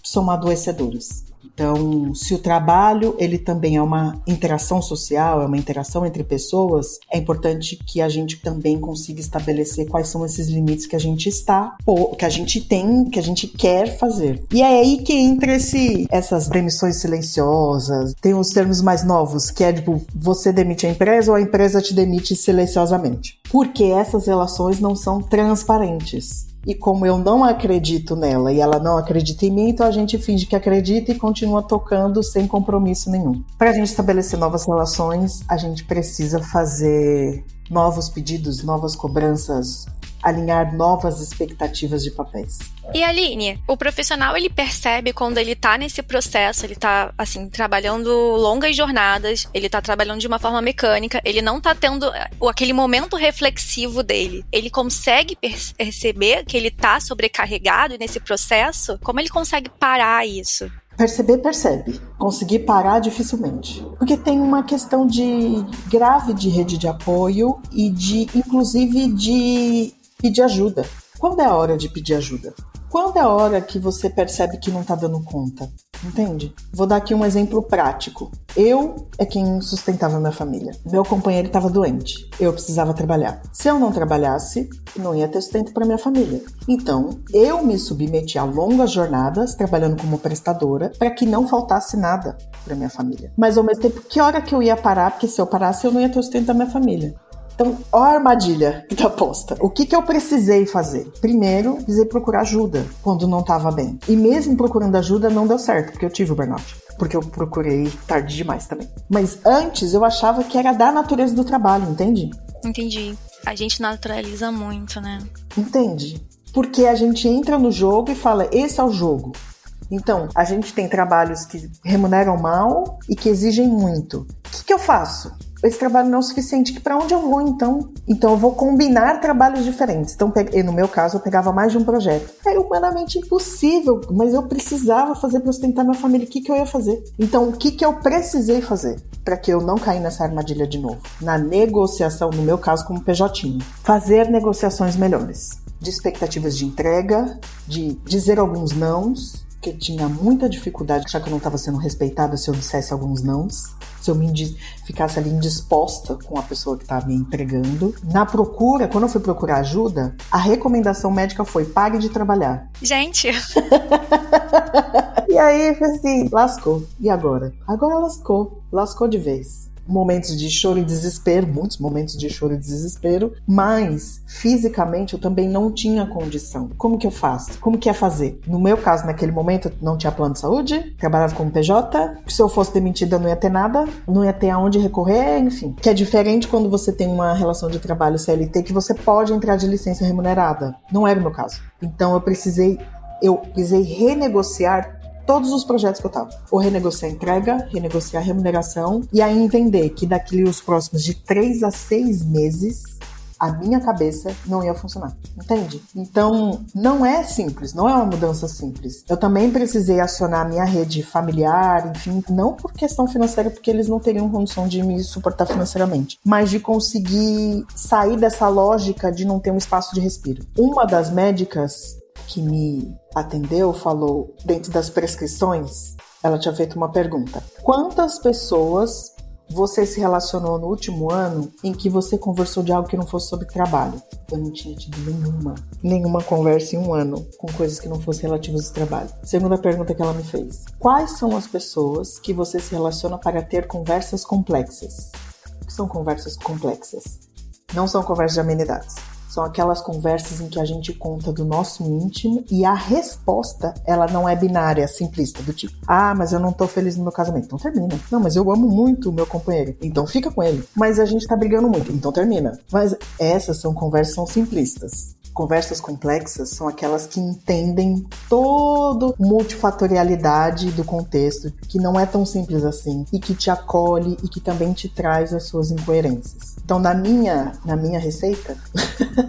S4: são adoecedoras. Então, se o trabalho ele também é uma interação social, é uma interação entre pessoas, é importante que a gente também consiga estabelecer quais são esses limites que a gente está, que a gente tem, que a gente quer fazer. E é aí que entra esse, essas demissões silenciosas. Tem os termos mais novos, que é tipo, você demite a empresa ou a empresa te demite silenciosamente. Porque essas relações não são transparentes. E como eu não acredito nela e ela não acredita em mim, então a gente finge que acredita e continua tocando sem compromisso nenhum. Para a gente estabelecer novas relações, a gente precisa fazer novos pedidos, novas cobranças, alinhar novas expectativas de papéis.
S2: E Aline, o profissional ele percebe quando ele tá nesse processo, ele tá assim, trabalhando longas jornadas, ele tá trabalhando de uma forma mecânica, ele não tá tendo eh, aquele momento reflexivo dele. Ele consegue perceber que ele tá sobrecarregado nesse processo? Como ele consegue parar isso?
S4: Perceber, percebe. Conseguir parar dificilmente. Porque tem uma questão de grave de rede de apoio e de, inclusive, de pedir ajuda. Quando é a hora de pedir ajuda? Quando é a hora que você percebe que não tá dando conta? Entende? Vou dar aqui um exemplo prático. Eu é quem sustentava minha família. Meu companheiro estava doente. Eu precisava trabalhar. Se eu não trabalhasse, não ia ter sustento para minha família. Então, eu me submeti a longas jornadas trabalhando como prestadora para que não faltasse nada para minha família. Mas ao mesmo tempo, que hora que eu ia parar? Porque se eu parasse, eu não ia ter sustento da minha família. Então, ó a armadilha que tá posta. O que, que eu precisei fazer? Primeiro, precisei procurar ajuda quando não estava bem. E mesmo procurando ajuda, não deu certo, porque eu tive o burnout. Porque eu procurei tarde demais também. Mas antes, eu achava que era da natureza do trabalho, entende?
S2: Entendi. A gente naturaliza muito, né?
S4: Entende? Porque a gente entra no jogo e fala: esse é o jogo. Então, a gente tem trabalhos que remuneram mal e que exigem muito. O que, que eu faço? Esse trabalho não é o suficiente, que para onde eu vou então? Então eu vou combinar trabalhos diferentes. Então, no meu caso, eu pegava mais de um projeto. É humanamente impossível, mas eu precisava fazer para sustentar minha família. O que, que eu ia fazer? Então, o que, que eu precisei fazer para que eu não cair nessa armadilha de novo? Na negociação, no meu caso, como PJ. Fazer negociações melhores. De expectativas de entrega, de dizer alguns nãos, que tinha muita dificuldade, já que eu não estava sendo respeitada se eu dissesse alguns nãos se eu me ficasse ali indisposta com a pessoa que estava me entregando. Na procura, quando eu fui procurar ajuda, a recomendação médica foi pare de trabalhar.
S2: Gente!
S4: e aí, assim, lascou. E agora? Agora lascou. Lascou de vez momentos de choro e desespero, muitos momentos de choro e desespero, mas fisicamente eu também não tinha condição. Como que eu faço? Como que é fazer? No meu caso, naquele momento, não tinha plano de saúde, trabalhava como PJ, se eu fosse demitida não ia ter nada, não ia ter aonde recorrer, enfim. Que é diferente quando você tem uma relação de trabalho CLT que você pode entrar de licença remunerada. Não era o meu caso. Então eu precisei eu precisei renegociar todos os projetos que eu tava. Ou renegociar a entrega, renegociar a remuneração e aí entender que daqui os próximos de três a seis meses a minha cabeça não ia funcionar. Entende? Então, não é simples, não é uma mudança simples. Eu também precisei acionar a minha rede familiar, enfim, não por questão financeira, porque eles não teriam condição de me suportar financeiramente, mas de conseguir sair dessa lógica de não ter um espaço de respiro. Uma das médicas que me atendeu falou, dentro das prescrições, ela tinha feito uma pergunta: Quantas pessoas você se relacionou no último ano em que você conversou de algo que não fosse sobre trabalho? Eu não tinha tido nenhuma, nenhuma conversa em um ano com coisas que não fossem relativas ao trabalho. Segunda pergunta que ela me fez: Quais são as pessoas que você se relaciona para ter conversas complexas? O que são conversas complexas? Não são conversas de amenidades. São aquelas conversas em que a gente conta do nosso íntimo e a resposta, ela não é binária, simplista, do tipo, ah, mas eu não tô feliz no meu casamento. Então termina. Não, mas eu amo muito o meu companheiro. Então fica com ele. Mas a gente tá brigando muito. Então termina. Mas essas são conversas são simplistas. Conversas complexas são aquelas que entendem todo multifatorialidade do contexto, que não é tão simples assim e que te acolhe e que também te traz as suas incoerências. Então, na minha, na minha receita,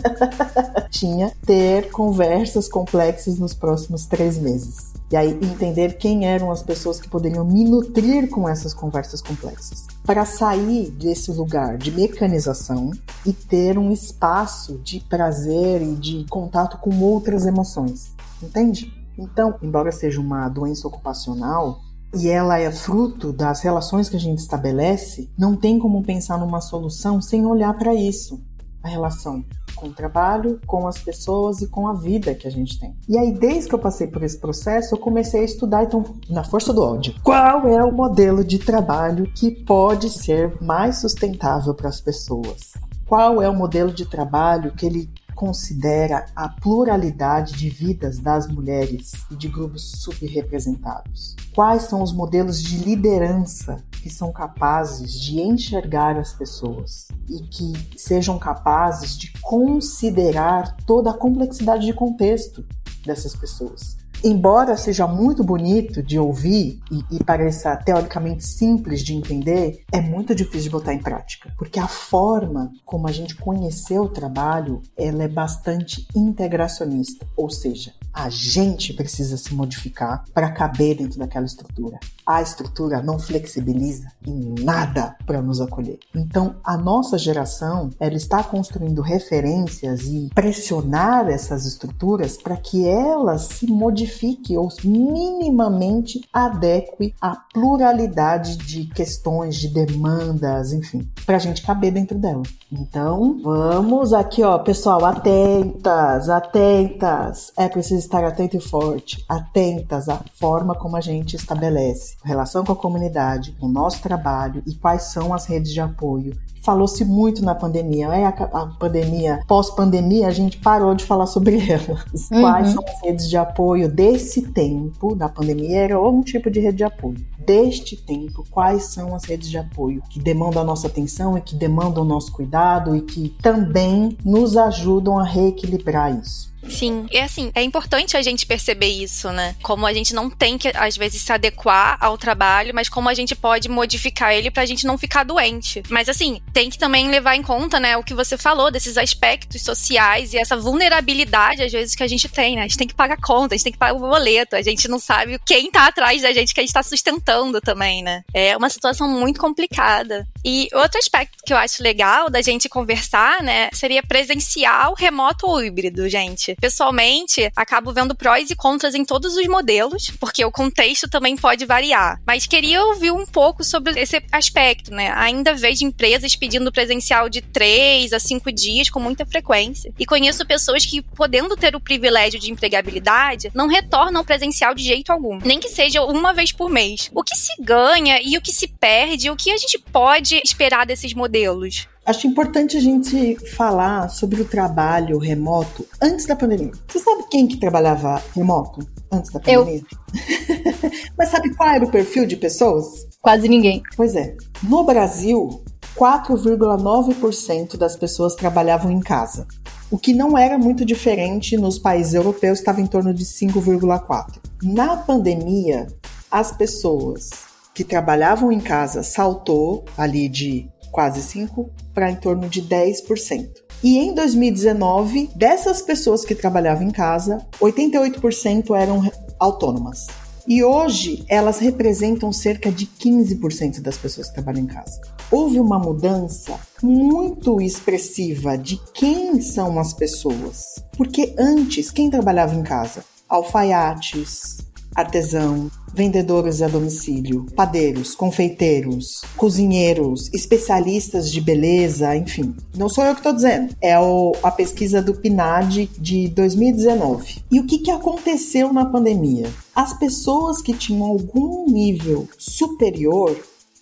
S4: tinha ter conversas complexas nos próximos três meses. E aí entender quem eram as pessoas que poderiam me nutrir com essas conversas complexas. Para sair desse lugar de mecanização e ter um espaço de prazer e de contato com outras emoções. Entende? Então, embora seja uma doença ocupacional, e ela é fruto das relações que a gente estabelece, não tem como pensar numa solução sem olhar para isso a relação com o trabalho, com as pessoas e com a vida que a gente tem. E aí, desde que eu passei por esse processo, eu comecei a estudar, então, na força do ódio, qual é o modelo de trabalho que pode ser mais sustentável para as pessoas? Qual é o modelo de trabalho que ele considera a pluralidade de vidas das mulheres e de grupos subrepresentados? Quais são os modelos de liderança que são capazes de enxergar as pessoas e que sejam capazes de considerar toda a complexidade de contexto? dessas pessoas embora seja muito bonito de ouvir e, e, pareça teoricamente simples de entender, é muito difícil de botar em prática, porque a forma como a gente conheceu o trabalho, ela é bastante integracionista, ou seja, a gente precisa se modificar para caber dentro daquela estrutura. A estrutura não flexibiliza em nada para nos acolher. Então, a nossa geração, ela está construindo referências e pressionar essas estruturas para que elas se modifiquem ou minimamente adequem à pluralidade de questões, de demandas, enfim, para a gente caber dentro dela. Então, vamos aqui, ó, pessoal, atentas, atentas. É preciso estar atento e forte, atentas à forma como a gente estabelece relação com a comunidade, o nosso trabalho e quais são as redes de apoio falou-se muito na pandemia. É a, a pandemia, pós-pandemia, a gente parou de falar sobre elas. Uhum. Quais são as redes de apoio desse tempo? Na pandemia era um tipo de rede de apoio. Deste tempo, quais são as redes de apoio que demandam a nossa atenção e que demandam o nosso cuidado e que também nos ajudam a reequilibrar isso?
S2: Sim, e assim, é importante a gente perceber isso, né? Como a gente não tem que, às vezes, se adequar ao trabalho, mas como a gente pode modificar ele pra gente não ficar doente. Mas assim, tem que também levar em conta, né, o que você falou, desses aspectos sociais e essa vulnerabilidade, às vezes, que a gente tem, né? A gente tem que pagar conta, a gente tem que pagar o boleto, a gente não sabe quem tá atrás da gente que a gente tá sustentando também, né? É uma situação muito complicada. E outro aspecto que eu acho legal da gente conversar, né, seria presencial, remoto ou híbrido, gente. Pessoalmente, acabo vendo prós e contras em todos os modelos, porque o contexto também pode variar. Mas queria ouvir um pouco sobre esse aspecto, né? Ainda vejo empresas pedindo presencial de três a cinco dias com muita frequência. E conheço pessoas que, podendo ter o privilégio de empregabilidade, não retornam presencial de jeito algum. Nem que seja uma vez por mês. O que se ganha e o que se perde, o que a gente pode esperar desses modelos?
S4: Acho importante a gente falar sobre o trabalho remoto antes da pandemia. Você sabe quem que trabalhava remoto antes da pandemia? Eu. Mas sabe qual era o perfil de pessoas?
S1: Quase ninguém.
S4: Pois é. No Brasil, 4,9% das pessoas trabalhavam em casa. O que não era muito diferente nos países europeus, estava em torno de 5,4%. Na pandemia, as pessoas que trabalhavam em casa saltou ali de quase 5%, para em torno de 10%. E em 2019, dessas pessoas que trabalhavam em casa, 88% eram autônomas. E hoje elas representam cerca de 15% das pessoas que trabalham em casa. Houve uma mudança muito expressiva de quem são as pessoas. Porque antes, quem trabalhava em casa? Alfaiates, artesão, vendedores a domicílio, padeiros, confeiteiros, cozinheiros, especialistas de beleza, enfim. Não sou eu que estou dizendo, é o, a pesquisa do PNAD de 2019. E o que, que aconteceu na pandemia? As pessoas que tinham algum nível superior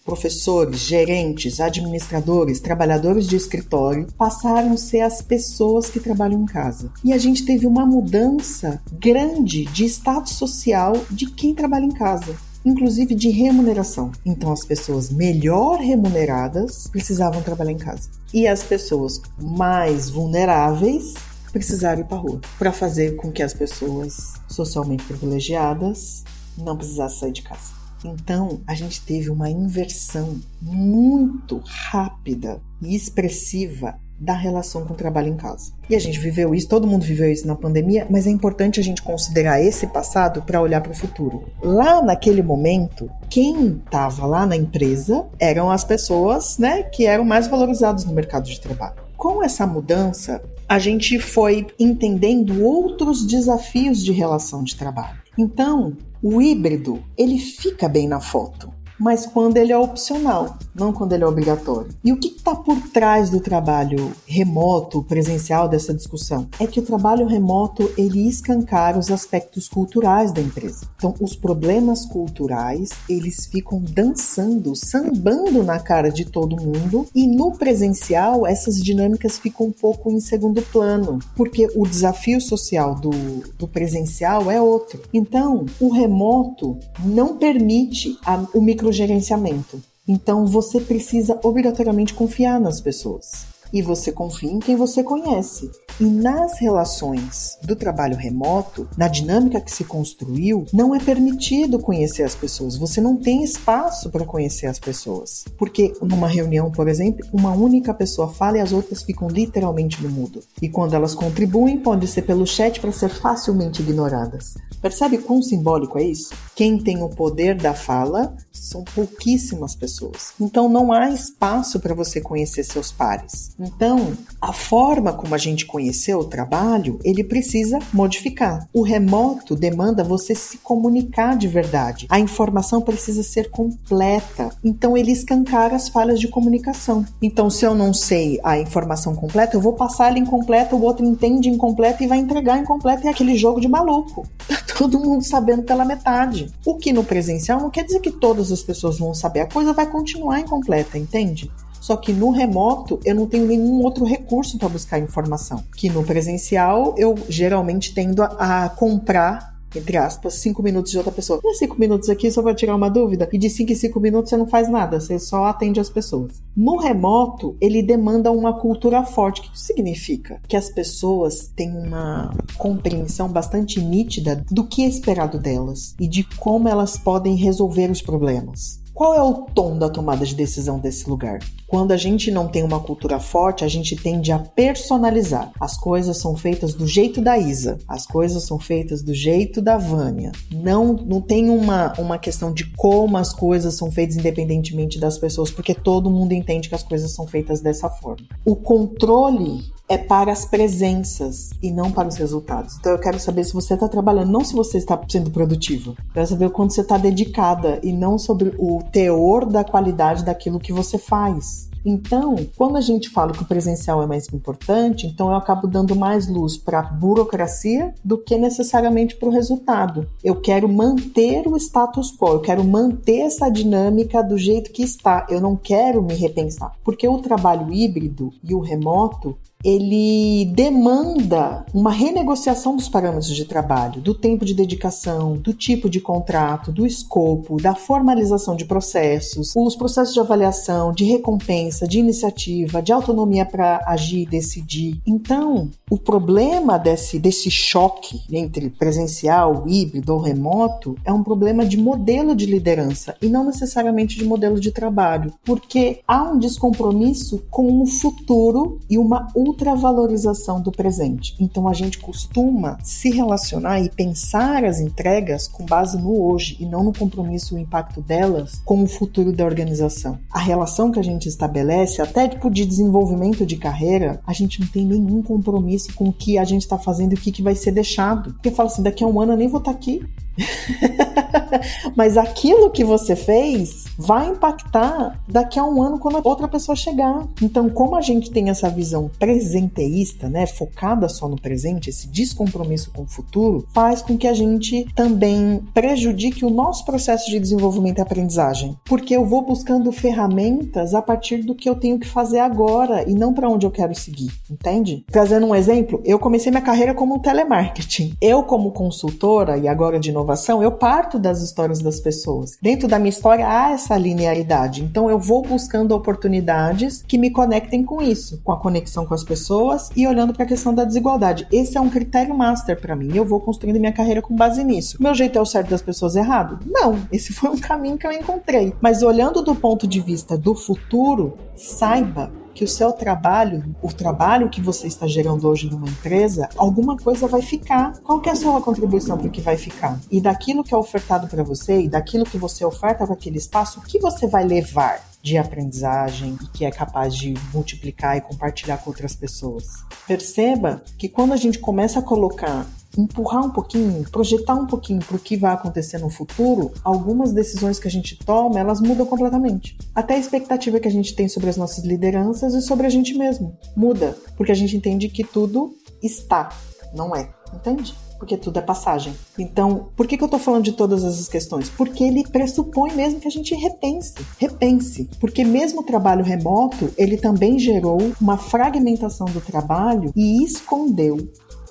S4: professores, gerentes, administradores, trabalhadores de escritório passaram a ser as pessoas que trabalham em casa. E a gente teve uma mudança grande de status social de quem trabalha em casa inclusive de remuneração. Então, as pessoas melhor remuneradas precisavam trabalhar em casa. E as pessoas mais vulneráveis precisaram ir para a rua para fazer com que as pessoas socialmente privilegiadas não precisassem sair de casa. Então, a gente teve uma inversão muito rápida e expressiva da relação com o trabalho em casa. E a gente viveu isso, todo mundo viveu isso na pandemia, mas é importante a gente considerar esse passado para olhar para o futuro. Lá naquele momento, quem estava lá na empresa eram as pessoas, né, que eram mais valorizadas no mercado de trabalho. Com essa mudança, a gente foi entendendo outros desafios de relação de trabalho. Então, o híbrido, ele fica bem na foto mas quando ele é opcional, não quando ele é obrigatório. E o que está por trás do trabalho remoto, presencial dessa discussão? É que o trabalho remoto ele escancara os aspectos culturais da empresa. Então, os problemas culturais eles ficam dançando, sambando na cara de todo mundo e no presencial essas dinâmicas ficam um pouco em segundo plano, porque o desafio social do, do presencial é outro. Então, o remoto não permite a, o micro gerenciamento. Então você precisa obrigatoriamente confiar nas pessoas. E você confia em quem você conhece. E nas relações do trabalho remoto, na dinâmica que se construiu, não é permitido conhecer as pessoas. Você não tem espaço para conhecer as pessoas. Porque numa reunião, por exemplo, uma única pessoa fala e as outras ficam literalmente no mudo. E quando elas contribuem, pode ser pelo chat para ser facilmente ignoradas. Percebe quão simbólico é isso? Quem tem o poder da fala são pouquíssimas pessoas. Então não há espaço para você conhecer seus pares. Então, a forma como a gente conheceu o trabalho, ele precisa modificar. O remoto demanda você se comunicar de verdade. A informação precisa ser completa. Então ele escancara as falhas de comunicação. Então, se eu não sei a informação completa, eu vou passar ela incompleta, o outro entende incompleta e vai entregar incompleta é aquele jogo de maluco. Todo mundo sabendo pela metade. O que no presencial não quer dizer que todas as pessoas vão saber, a coisa vai continuar incompleta, entende? Só que no remoto eu não tenho nenhum outro recurso para buscar informação. Que no presencial eu geralmente tendo a, a comprar entre aspas, cinco minutos de outra pessoa. E cinco minutos aqui só para tirar uma dúvida? E de cinco em cinco minutos você não faz nada, você só atende as pessoas. No remoto, ele demanda uma cultura forte. O que isso significa? Que as pessoas têm uma compreensão bastante nítida do que é esperado delas e de como elas podem resolver os problemas. Qual é o tom da tomada de decisão desse lugar? Quando a gente não tem uma cultura forte, a gente tende a personalizar. As coisas são feitas do jeito da Isa, as coisas são feitas do jeito da Vânia. Não, não tem uma, uma questão de como as coisas são feitas independentemente das pessoas, porque todo mundo entende que as coisas são feitas dessa forma. O controle é para as presenças e não para os resultados. Então eu quero saber se você está trabalhando, não se você está sendo produtivo. Eu quero saber o quanto você está dedicada e não sobre o teor da qualidade daquilo que você faz. Então, quando a gente fala que o presencial é mais importante, então eu acabo dando mais luz para a burocracia do que necessariamente para o resultado. Eu quero manter o status quo, eu quero manter essa dinâmica do jeito que está. Eu não quero me repensar, porque o trabalho híbrido e o remoto ele demanda uma renegociação dos parâmetros de trabalho, do tempo de dedicação, do tipo de contrato, do escopo, da formalização de processos, os processos de avaliação, de recompensa, de iniciativa, de autonomia para agir e decidir. Então, o problema desse, desse choque entre presencial, híbrido ou remoto é um problema de modelo de liderança e não necessariamente de modelo de trabalho, porque há um descompromisso com o futuro e uma ultravalorização do presente. Então a gente costuma se relacionar e pensar as entregas com base no hoje e não no compromisso e o impacto delas com o futuro da organização. A relação que a gente estabelece, até tipo de desenvolvimento de carreira, a gente não tem nenhum compromisso com o que a gente está fazendo e o que, que vai ser deixado. Porque fala assim, daqui a um ano eu nem vou estar tá aqui. Mas aquilo que você fez vai impactar daqui a um ano quando outra pessoa chegar. Então, como a gente tem essa visão presenteísta, né, focada só no presente, esse descompromisso com o futuro, faz com que a gente também prejudique o nosso processo de desenvolvimento e aprendizagem, porque eu vou buscando ferramentas a partir do que eu tenho que fazer agora e não para onde eu quero seguir, entende? Trazendo um exemplo, eu comecei minha carreira como telemarketing. Eu como consultora e agora de novo inovação, eu parto das histórias das pessoas. Dentro da minha história há essa linearidade. Então eu vou buscando oportunidades que me conectem com isso, com a conexão com as pessoas e olhando para a questão da desigualdade. Esse é um critério master para mim. Eu vou construindo minha carreira com base nisso. Meu jeito é o certo das pessoas errado? Não, esse foi um caminho que eu encontrei. Mas olhando do ponto de vista do futuro, saiba que o seu trabalho, o trabalho que você está gerando hoje numa empresa, alguma coisa vai ficar. Qual que é a sua contribuição para o que vai ficar? E daquilo que é ofertado para você e daquilo que você oferta para aquele espaço, o que você vai levar? De aprendizagem e que é capaz de multiplicar e compartilhar com outras pessoas. Perceba que quando a gente começa a colocar empurrar um pouquinho, projetar um pouquinho para o que vai acontecer no futuro, algumas decisões que a gente toma, elas mudam completamente. Até a expectativa que a gente tem sobre as nossas lideranças e sobre a gente mesmo muda, porque a gente entende que tudo está, não é, entende? Porque tudo é passagem. Então, por que, que eu tô falando de todas essas questões? Porque ele pressupõe mesmo que a gente repense, repense. Porque mesmo o trabalho remoto, ele também gerou uma fragmentação do trabalho e escondeu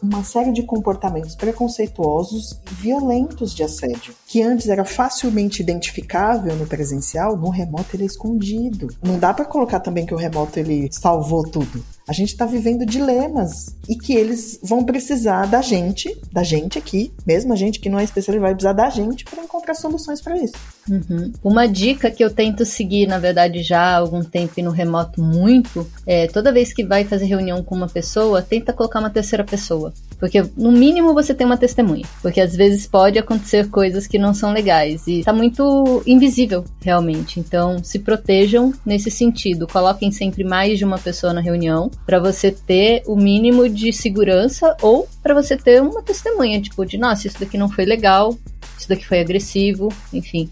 S4: uma série de comportamentos preconceituosos e violentos de assédio, que antes era facilmente identificável no presencial, no remoto ele é escondido. Não dá para colocar também que o remoto ele salvou tudo. A gente está vivendo dilemas e que eles vão precisar da gente, da gente aqui, mesmo a gente que não é especialista, vai precisar da gente para encontrar soluções para isso.
S1: Uhum. Uma dica que eu tento seguir, na verdade, já há algum tempo e no remoto muito, é toda vez que vai fazer reunião com uma pessoa, tenta colocar uma terceira pessoa. Porque, no mínimo, você tem uma testemunha. Porque às vezes pode acontecer coisas que não são legais. E tá muito invisível, realmente. Então, se protejam nesse sentido. Coloquem sempre mais de uma pessoa na reunião. para você ter o mínimo de segurança ou para você ter uma testemunha. Tipo, de nossa, isso daqui não foi legal. Isso daqui foi agressivo. Enfim.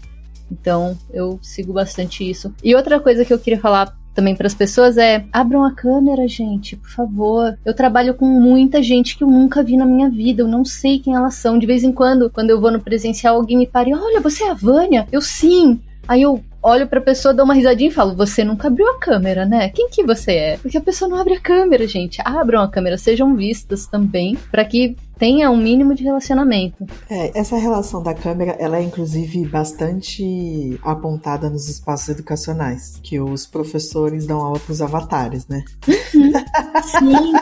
S1: Então, eu sigo bastante isso. E outra coisa que eu queria falar também para as pessoas é: abram a câmera, gente, por favor. Eu trabalho com muita gente que eu nunca vi na minha vida, eu não sei quem elas são. De vez em quando, quando eu vou no presencial, alguém me para e olha, você é a Vânia? Eu sim. Aí eu olho pra pessoa, dou uma risadinha e falo: Você nunca abriu a câmera, né? Quem que você é? Porque a pessoa não abre a câmera, gente. Abram a câmera, sejam vistas também, para que tenha um mínimo de relacionamento.
S4: É, essa relação da câmera, ela é inclusive bastante apontada nos espaços educacionais, que os professores dão aula pros avatares, né?
S1: Uhum. Sim.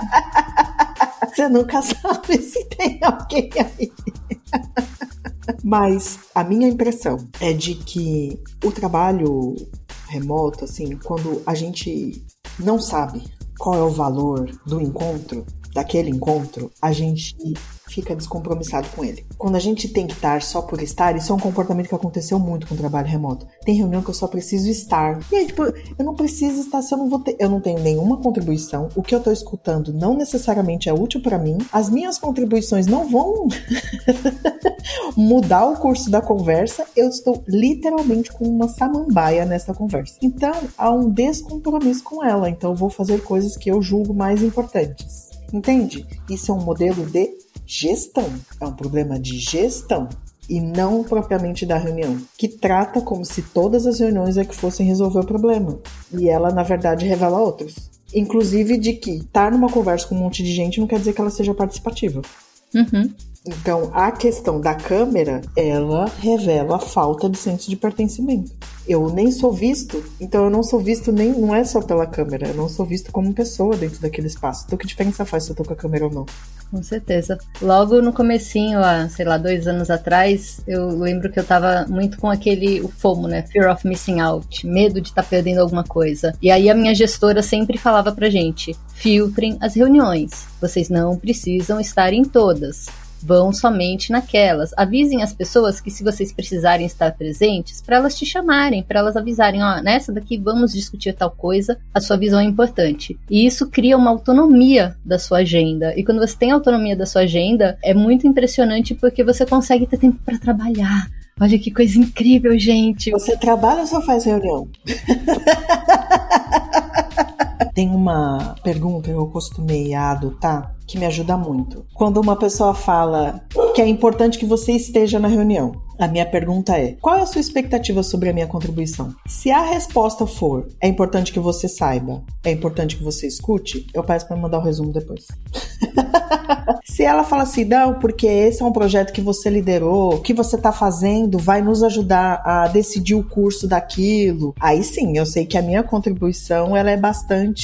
S4: Você nunca sabe se tem alguém aí. Mas a minha impressão é de que o trabalho remoto, assim, quando a gente não sabe qual é o valor do encontro, daquele encontro, a gente fica descompromissado com ele. Quando a gente tem que estar só por estar, isso é um comportamento que aconteceu muito com o trabalho remoto. Tem reunião que eu só preciso estar. E aí, tipo, eu não preciso estar se eu não vou ter. Eu não tenho nenhuma contribuição. O que eu tô escutando não necessariamente é útil para mim. As minhas contribuições não vão mudar o curso da conversa. Eu estou literalmente com uma samambaia nessa conversa. Então, há um descompromisso com ela. Então, eu vou fazer coisas que eu julgo mais importantes. Entende? Isso é um modelo de gestão. É um problema de gestão e não propriamente da reunião, que trata como se todas as reuniões é que fossem resolver o problema. E ela, na verdade, revela outros. Inclusive de que estar numa conversa com um monte de gente não quer dizer que ela seja participativa.
S1: Uhum.
S4: Então, a questão da câmera, ela revela a falta de senso de pertencimento. Eu nem sou visto, então eu não sou visto nem, não é só pela câmera, eu não sou visto como pessoa dentro daquele espaço. Então, que diferença faz se eu tô com a câmera ou não?
S1: Com certeza. Logo no comecinho, há, sei lá, dois anos atrás, eu lembro que eu tava muito com aquele, o FOMO, né? Fear of Missing Out, medo de estar tá perdendo alguma coisa. E aí a minha gestora sempre falava pra gente, filtrem as reuniões, vocês não precisam estar em todas vão somente naquelas. Avisem as pessoas que se vocês precisarem estar presentes, para elas te chamarem, para elas avisarem, ó, nessa daqui vamos discutir tal coisa, a sua visão é importante. E isso cria uma autonomia da sua agenda. E quando você tem autonomia da sua agenda, é muito impressionante porque você consegue ter tempo para trabalhar. Olha que coisa incrível, gente.
S4: Você trabalha ou só faz reunião? Tem uma pergunta que eu costumei adotar que me ajuda muito. Quando uma pessoa fala que é importante que você esteja na reunião, a minha pergunta é: qual é a sua expectativa sobre a minha contribuição? Se a resposta for é importante que você saiba, é importante que você escute, eu peço para mandar o resumo depois. Se ela fala assim, não, porque esse é um projeto que você liderou, o que você está fazendo vai nos ajudar a decidir o curso daquilo, aí sim, eu sei que a minha contribuição ela é bastante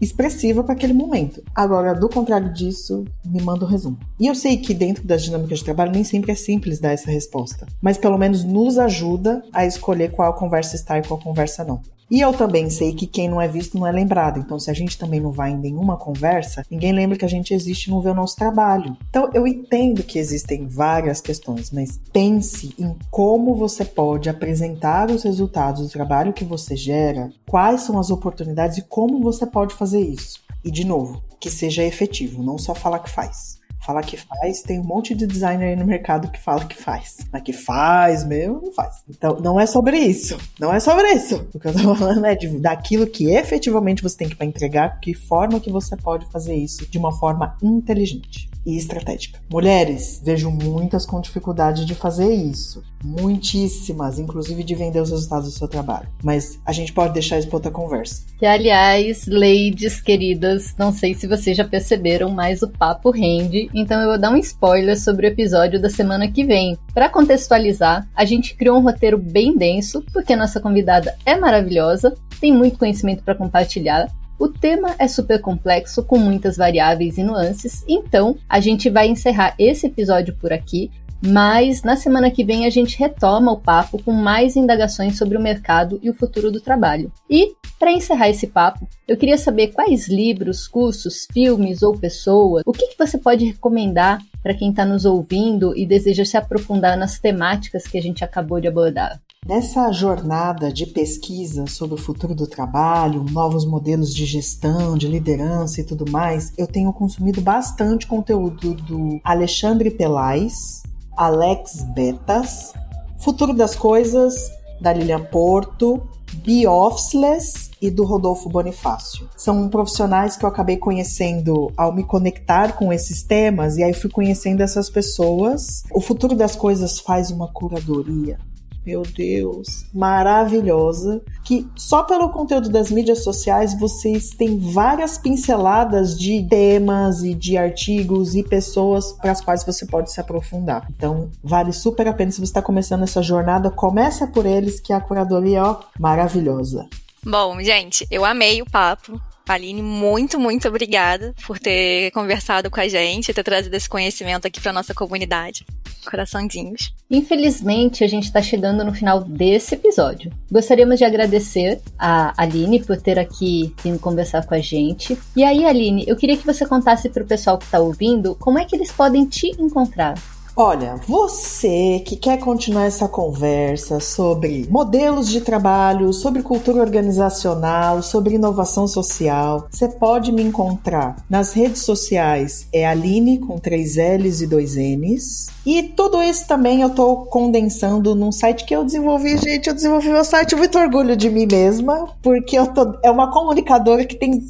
S4: expressiva para aquele momento. Agora, do contrário disso, me manda um resumo. E eu sei que dentro das dinâmicas de trabalho nem sempre é simples dar essa resposta, mas pelo menos nos ajuda a escolher qual conversa está e qual conversa não. E eu também sei que quem não é visto não é lembrado. Então, se a gente também não vai em nenhuma conversa, ninguém lembra que a gente existe e não vê o nosso trabalho. Então, eu entendo que existem várias questões, mas pense em como você pode apresentar os resultados do trabalho que você gera, quais são as oportunidades e como você pode fazer isso. E, de novo, que seja efetivo, não só falar que faz. Falar que faz, tem um monte de designer aí no mercado que fala que faz. Mas que faz mesmo, não faz. Então, não é sobre isso. Não é sobre isso. O que eu tô falando é de, daquilo que efetivamente você tem que entregar, que forma que você pode fazer isso de uma forma inteligente e estratégica. Mulheres, vejo muitas com dificuldade de fazer isso. Muitíssimas, inclusive de vender os resultados do seu trabalho. Mas a gente pode deixar isso para outra conversa.
S1: Que, aliás, ladies queridas, não sei se vocês já perceberam, mas o papo rende. Então eu vou dar um spoiler sobre o episódio da semana que vem. Para contextualizar, a gente criou um roteiro bem denso, porque nossa convidada é maravilhosa, tem muito conhecimento para compartilhar O tema é super complexo, com muitas variáveis e nuances, então a gente vai encerrar esse episódio por aqui. Mas na semana que vem a gente retoma o papo com mais indagações sobre o mercado e o futuro do trabalho. E, para encerrar esse papo, eu queria saber quais livros, cursos, filmes ou pessoas, o que, que você pode recomendar para quem está nos ouvindo e deseja se aprofundar nas temáticas que a gente acabou de abordar.
S4: Nessa jornada de pesquisa sobre o futuro do trabalho, novos modelos de gestão, de liderança e tudo mais, eu tenho consumido bastante conteúdo do Alexandre Pelais, Alex Betas, Futuro das Coisas, da Lilian Porto, Be Officeless e do Rodolfo Bonifácio. São profissionais que eu acabei conhecendo ao me conectar com esses temas e aí fui conhecendo essas pessoas. O Futuro das Coisas faz uma curadoria meu Deus, maravilhosa, que só pelo conteúdo das mídias sociais vocês têm várias pinceladas de temas e de artigos e pessoas para as quais você pode se aprofundar. Então, vale super a pena se você está começando essa jornada, começa por eles que a curadoria ó, maravilhosa.
S2: Bom, gente, eu amei o papo. Aline, muito, muito obrigada por ter conversado com a gente, ter trazido esse conhecimento aqui para nossa comunidade. Coraçãozinhos.
S1: Infelizmente, a gente está chegando no final desse episódio. Gostaríamos de agradecer a Aline por ter aqui vindo conversar com a gente. E aí, Aline, eu queria que você contasse para o pessoal que está ouvindo como é que eles podem te encontrar.
S4: Olha, você que quer continuar essa conversa sobre modelos de trabalho, sobre cultura organizacional, sobre inovação social, você pode me encontrar nas redes sociais, é Aline com três L's e dois N's. E tudo isso também eu estou condensando num site que eu desenvolvi, gente. Eu desenvolvi meu site muito orgulho de mim mesma, porque eu tô, é uma comunicadora que tem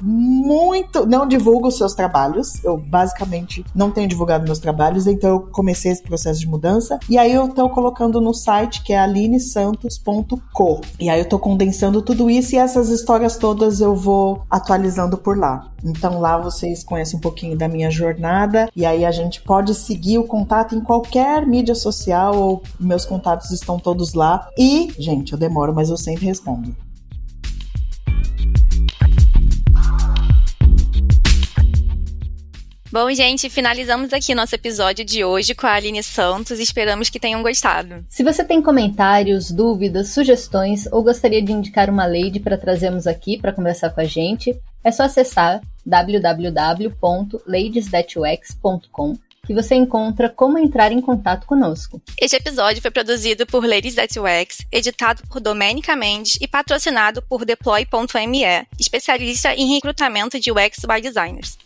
S4: muito. Não divulgo os seus trabalhos. Eu basicamente não tenho divulgado meus trabalhos, então eu comecei esse processo de mudança. E aí eu tô colocando no site que é alinesantos.co. E aí eu tô condensando tudo isso e essas histórias todas eu vou atualizando por lá. Então lá vocês conhecem um pouquinho da minha jornada e aí a gente pode seguir o contato em qualquer mídia social ou meus contatos estão todos lá. E, gente, eu demoro, mas eu sempre respondo.
S2: Bom, gente, finalizamos aqui nosso episódio de hoje com a Aline Santos. Esperamos que tenham gostado.
S1: Se você tem comentários, dúvidas, sugestões ou gostaria de indicar uma lady para trazermos aqui para conversar com a gente, é só acessar www.ladysthatux.com que você encontra como entrar em contato conosco.
S2: Este episódio foi produzido por Ladies That UX, editado por Domênica Mendes e patrocinado por Deploy.me, especialista em recrutamento de UX by designers.